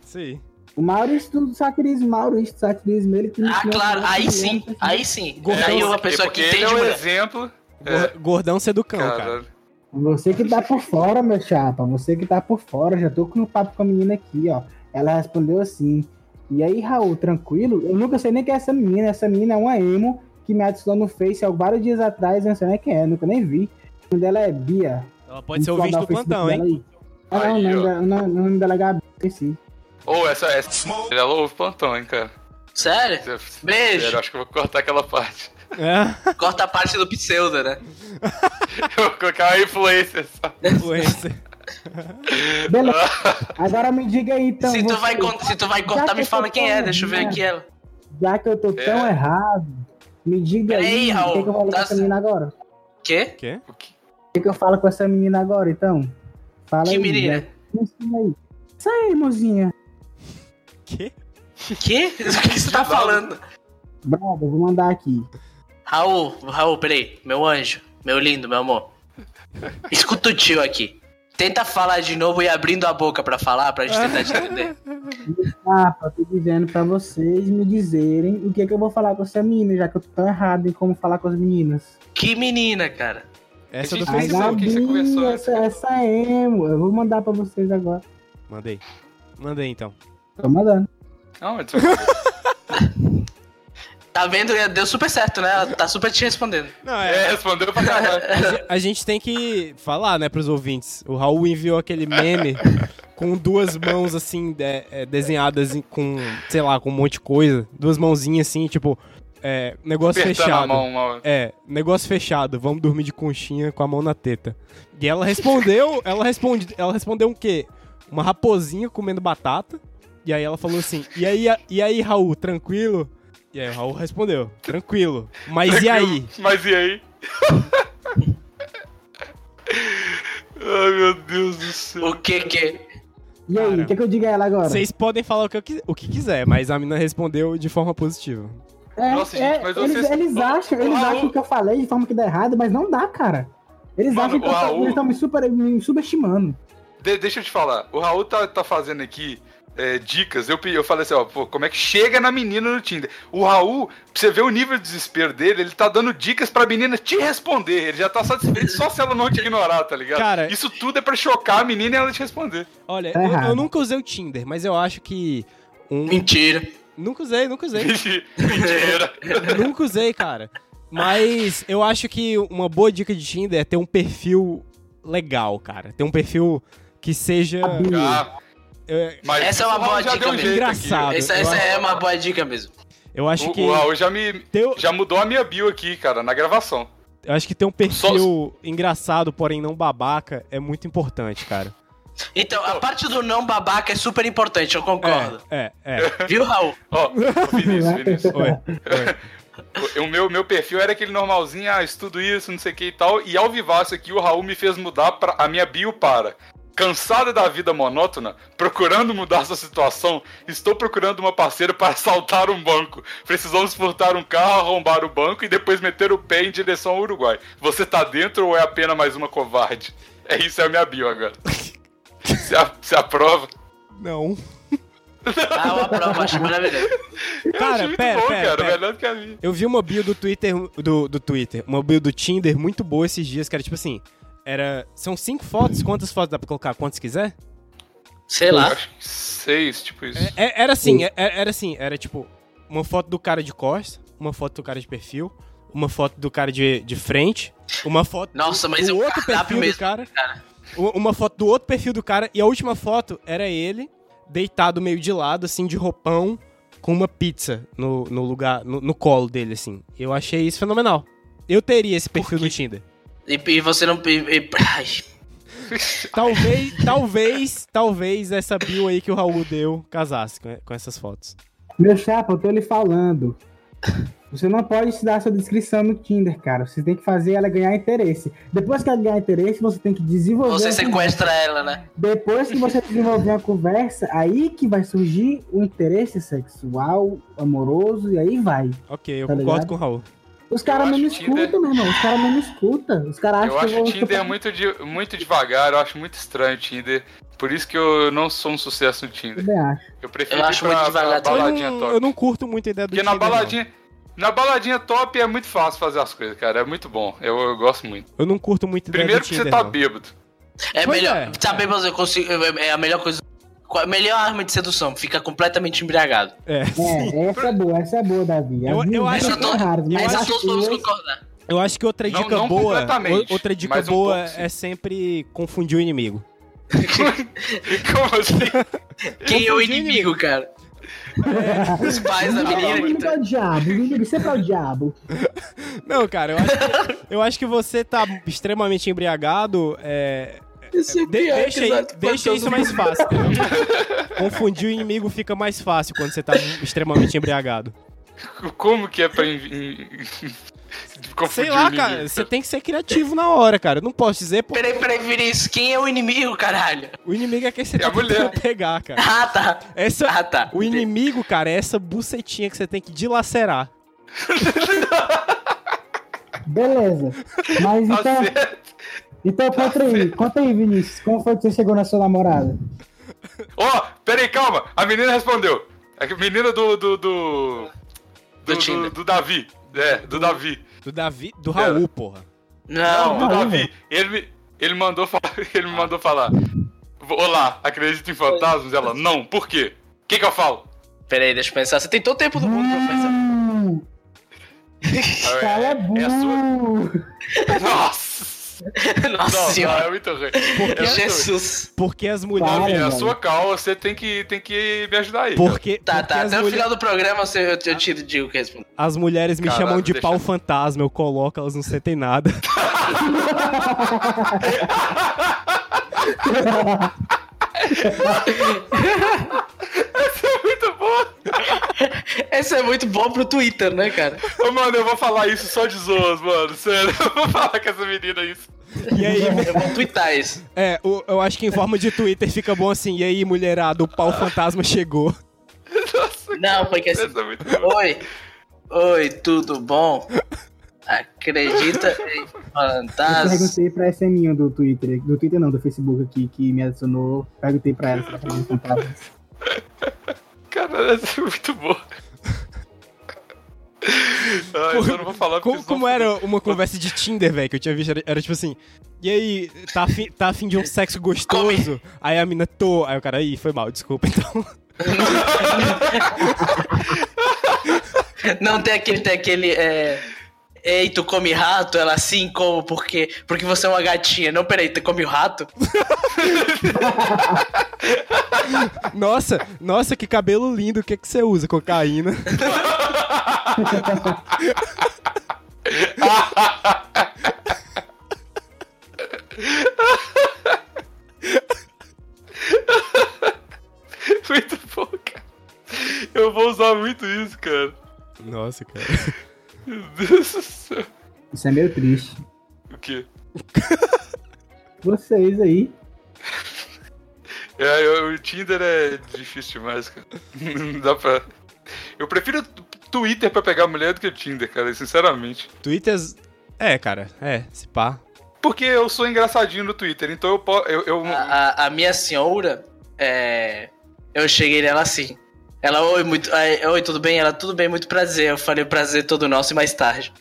Sim. O Maurício do Satirismo, Maurício do Satirismo, ele que me Ah, claro, aí sim, assim. aí sim. Gordão, aí uma Porque, pessoa que ele entende é um mulher. exemplo. Gor- Gordão seducão, cara. Caralho. Você que tá por fora, meu chapa. Você que tá por fora. Já tô com o papo com a menina aqui, ó. Ela respondeu assim. E aí, Raul, tranquilo? Eu nunca sei nem quem é essa menina. Essa menina é uma emo que me adicionou no Face há vários dias atrás. Eu não sei nem quem é, nunca nem vi. O nome dela é Bia. Ela pode ser ouvinte do o plantão, hein? Ah, não, o Aí, o nome- o dela é Gabi, esqueci. Ou essa, essa. Ela ouve plantão, hein, cara. Sério? Beijo. Sério, acho que eu vou cortar aquela parte. É, Corta a parte do pseudo, né? Eu vou colocar uma influência só. influencer. Beleza. Agora me diga aí, então. se, tu você- vai, con- se tu vai cortar, me eu fala quem é, deixa eu ver aqui ela. Já que eu tô tão É. errado, me diga Peraí, aí. O Raul, que, que eu falo tá agora? Quê? Quê? O que- O que, que eu falo com essa menina agora, então? Fala Que aí. menina? né? Me. Isso aí, mozinha. Quê? Quê? O que você tá falando? Brother, vou mandar aqui. Raul, Raul, peraí. Meu anjo, meu lindo, meu amor. Escuta o tio aqui. Tenta falar de novo e abrindo a boca pra falar, pra gente tentar te entender. Ah, tô dizendo pra vocês me dizerem o que é que eu vou falar com essa menina, já que eu tô tão errado em como falar com as meninas. Que menina, cara. Essa é do Facebook. que você conversou, essa, essa é emo. Eu vou mandar pra vocês agora. Mandei. Mandei então. Tô mandando. Não, mas Tá vendo? Deu super certo, né? Ela tá super te respondendo. Não, é, respondeu pra caralho. A gente tem que falar, né, pros ouvintes. O Raul enviou aquele meme com duas mãos, assim, de- é, desenhadas com, sei lá, com um monte de coisa. Duas mãozinhas, assim, tipo, é, negócio Apertando a fechado. mão. É, negócio fechado, vamos dormir de conchinha com a mão na teta. E ela respondeu, ela, responde, ela respondeu um quê? Uma raposinha comendo batata. E aí ela falou assim, e aí, e aí Raul, tranquilo? E aí o Raul respondeu, tranquilo. Mas e aí? Mas e aí? Ai, meu Deus do céu. O que que? E aí, o que, que eu digo a ela agora? Vocês podem falar o que, eu o que quiser, mas a mina respondeu de forma positiva. É, Nossa, é, gente, mas eles, vocês- eles acham, eles Raul- acham que eu falei de forma que dá errado, mas não dá, cara. Eles Mano, acham que Raul- eles estão me, super, me subestimando. De- deixa eu te falar, o Raul tá, tá fazendo aqui é, dicas. Eu, eu falei assim, ó, pô, como é que chega na menina no Tinder? O Raul, pra você ver o nível de desespero dele, ele tá dando dicas pra menina te responder. Ele já tá satisfeito só se ela não te ignorar, tá ligado? Cara- Isso tudo é pra chocar a menina e ela te responder. Olha, Tá eu, eu nunca usei o Tinder, mas eu acho que. Um... Mentira. Nunca usei, nunca usei. Mentira. nunca usei, cara. Mas eu acho que uma boa dica de Tinder é ter um perfil legal, cara. Ter um perfil que seja. Ah, mas Essa é uma boa dica um mesmo. Engraçado. Essa, eu essa acho- é uma boa dica mesmo. eu acho O, que. o Raul já me. Teu- Já mudou a minha bio aqui, cara, na gravação. Eu acho que ter um perfil engraçado, porém não babaca, é muito importante, cara. Então, a parte do não babaca é super importante, eu concordo. É, é, é. Viu, Raul? Ó, ô, Vinícius, Vinícius. Oi. O meu, meu perfil era aquele normalzinho, ah, estudo isso, não sei o que e tal. E ao vivaço aqui, o Raul me fez mudar pra, a minha bio para. Cansada da vida monótona, procurando mudar sua situação, estou procurando uma parceira para assaltar um banco. Precisamos furtar um carro, arrombar o banco e depois meter o pé em direção ao Uruguai. Você tá dentro ou é apenas mais uma covarde? É isso, é a minha bio agora. Você, a- você aprova? Não. Ah, eu aprovo, acho maravilhoso. Cara, muito pera, bom, pera, cara, pera. melhor do que a minha. Eu vi uma bio do Twitter, do, do Twitter, uma bio do Tinder muito boa esses dias, que era tipo assim, era, são cinco fotos, quantas fotos dá pra colocar? Quantas quiser? Sei lá. Acho que seis, tipo isso. É- era assim, é- era, assim, era tipo, uma foto do cara de costas, uma foto do cara de perfil, uma foto do cara de, de frente, uma foto Nossa, do, mas do é outro perfil do mesmo, cara, cara. Uma foto do outro perfil do cara, e a última foto era ele, deitado meio de lado, assim, de roupão, com uma pizza no, no lugar, no, no colo dele, assim. Eu achei isso fenomenal. Eu teria esse perfil no Tinder. E, e você não. e- e- Talvez, talvez, talvez essa bio aí que o Raul deu casasse com, com essas fotos. Meu chapa, eu tô lhe falando. Você não pode se dar sua descrição no Tinder, cara. Você tem que fazer ela ganhar interesse. Depois que ela ganhar interesse, você tem que desenvolver. você sequestra ela, né? Depois que você desenvolver a conversa, aí que vai surgir o interesse sexual, amoroso, e aí vai. Ok, eu Tá concordo ligado? com o Raul. Os caras Eu não me acho Tinder- escutam, meu irmão. Os caras não me escutam. Os caras acham Eu que acho eu o vou. Tinder muito, de- muito devagar, eu acho muito estranho o Tinder. Por isso que eu não sou um sucesso no Tinder. Acho. Eu prefiro Eu ir acho pra, muito devagar pra baladinha eu, não, top. eu não curto muito a ideia do Porque na Tinder, não. Na baladinha top é muito fácil fazer as coisas, cara. É muito bom. Eu, eu gosto muito. Eu não curto muito Primeiro que Tinder, você tá não. bêbado. É Pois melhor. é. Saber, mas eu consigo. É a melhor coisa. A melhor arma de sedução, fica completamente embriagado. É. É, essa é boa, essa é boa, Davi. Eu- eu acho que- Essa todos vamos concordar. Eu acho que outra Não- dica não boa, completamente, o- outra dica um boa pouco, é sempre confundir o inimigo. Como assim? Quem é o inimigo, cara? Os pais da O menina inimigo tá. é o diabo, o inimigo sempre é o diabo. Não, cara, eu acho que, eu acho que você tá extremamente embriagado, é, Isso é de- pior deixa, aí- deixa isso mais fácil. entendeu? Confundir o inimigo fica mais fácil quando você tá extremamente embriagado. Como que é pra. Sei lá, cara, você tem que ser criativo na hora, cara. Eu não posso dizer, pô, Peraí, peraí, Vinícius, quem é o inimigo, caralho? o inimigo é quem você É a tem que mulher. pegar, cara. Ah, tá. Essa, Ah, tá. o inimigo, cara, é essa bucetinha que você tem que dilacerar. Beleza. Mas Tá então, certo. Então conta aí, conta aí, Vinícius. Como foi que você chegou na sua namorada? Ó, peraí, calma. A menina respondeu. A menina do. do. do. Do do, Tinder. do Davi. É, do Davi. Do Davi. Do Raul, porra. Não, Não, do Davi. Ele, me- ele mandou falar. Ele me mandou falar. Olá, acredita em fantasmas? Ela, não, por quê? O que, que eu falo? peraí, deixa eu pensar. Você tem todo o tempo do mundo pra pensar. Hum, cala a é a sua. boca. Nossa! Nossa Não, não, senhora. é muito ruim. Porque, É Jesus. porque as mulheres. É a velho. sua call, você tem que, tem que me ajudar aí. Porque, Tá, porque tá. Até o mulher- final do programa você- eu, eu te digo o que responde. as mulheres me chamam de pau fantasma, eu coloco, elas não sentem nada. muito bom. Esse é muito bom pro Twitter, né, cara? Ô, mano, eu vou falar isso só de zoas, mano. Sério, eu vou falar com essa menina isso. E aí, Eu vou twittar isso. é, o- eu acho que em forma de Twitter fica bom assim. E aí, mulherada, o pau fantasma chegou. Nossa, Não, foi que assim. é. Oi. Oi, tudo bom? Acredita em Eu fantasmas? perguntei pra essa minha do Twitter, do Twitter não, do Facebook aqui, que me adicionou. Perguntei pra ela se ela acredita em fantasmas. Cara, essa é muito boa. Ai, eu não vou falar Como, como era uma conversa de Tinder, velho, que eu tinha visto? Era, era tipo assim. E aí, tá afim, tá afim de um sexo gostoso? Aí a mina tô. Aí o cara, aí, foi mal, desculpa, então. Não tem aquele, tem aquele. É... Ei, tu come rato? Ela assim como? Porque, porque você é uma gatinha. Não, peraí, tu come o rato? Nossa, nossa, que cabelo lindo, o que que você usa? Cocaína. Muito bom, cara. Eu vou usar muito isso, cara. Nossa, cara. Meu Deus do céu. Isso é meio triste. O quê? Vocês aí. É, eu- o Tinder é difícil demais, cara. Não dá pra. Eu prefiro o Twitter pra pegar mulher do que o Tinder, cara, sinceramente. Twitter. É, cara, é, se pá. Porque eu sou engraçadinho no Twitter, então eu posso. Eu, eu- A, a- a minha senhora, é... eu cheguei nela assim. Ela, oi, muito, oi, tudo bem? Ela, tudo bem, muito prazer. Eu falei, o prazer é todo nosso e mais tarde.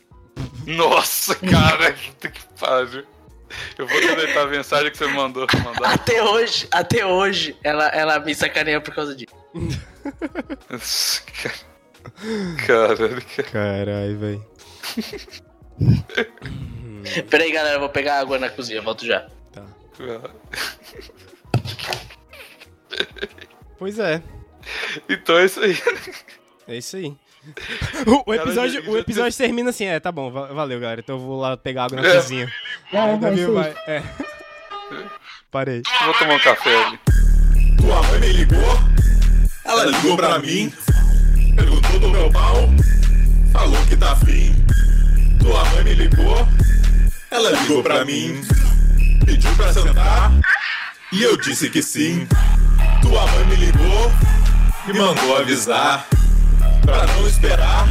Nossa, cara, que que pariu. Eu vou deletar a mensagem que você me mandou. Mandar. Até hoje, até hoje, ela, ela me sacaneia por causa disso. Nossa, cara. Caralho, cara. Caralho, velho. Peraí, galera, eu vou pegar água na cozinha, volto já. Tá. Pois é, Então é isso aí. é isso aí. O, o episódio, o episódio termina assim, é, tá bom, va- valeu, galera. Então eu vou lá pegar água na É. cozinha. É, é, isso aí. vai. É. Parei. Vou tomar um café ali. Tua mãe me ligou, ela ligou pra mim, perguntou do meu pau, falou que tá afim. Tua mãe me ligou, ela ligou pra mim, pediu pra sentar, e eu disse que sim. Tua mãe me ligou, me mandou avisar, pra não esperar,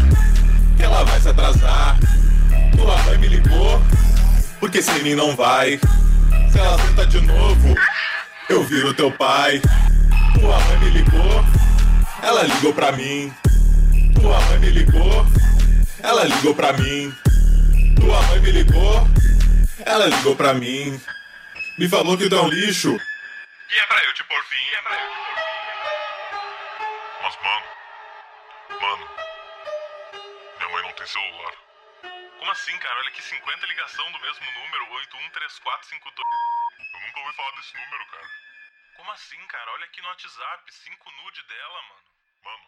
que ela vai se atrasar. Tua mãe me ligou, porque sem mim não vai. Se ela senta de novo, eu viro teu pai. Tua mãe me ligou, ela ligou pra mim. Tua mãe me ligou, ela ligou pra mim. Tua mãe me ligou, ela ligou pra mim. Me falou que tu é um lixo. E é pra eu te por fim, é pra eu te por fim. Mano. Mano. Minha mãe não tem celular. Como assim, cara? Olha aqui, 50 ligação do mesmo número, 813452. Eu nunca ouvi falar desse número, cara. Como assim, cara? Olha aqui no WhatsApp, 5 nude dela, mano. Mano,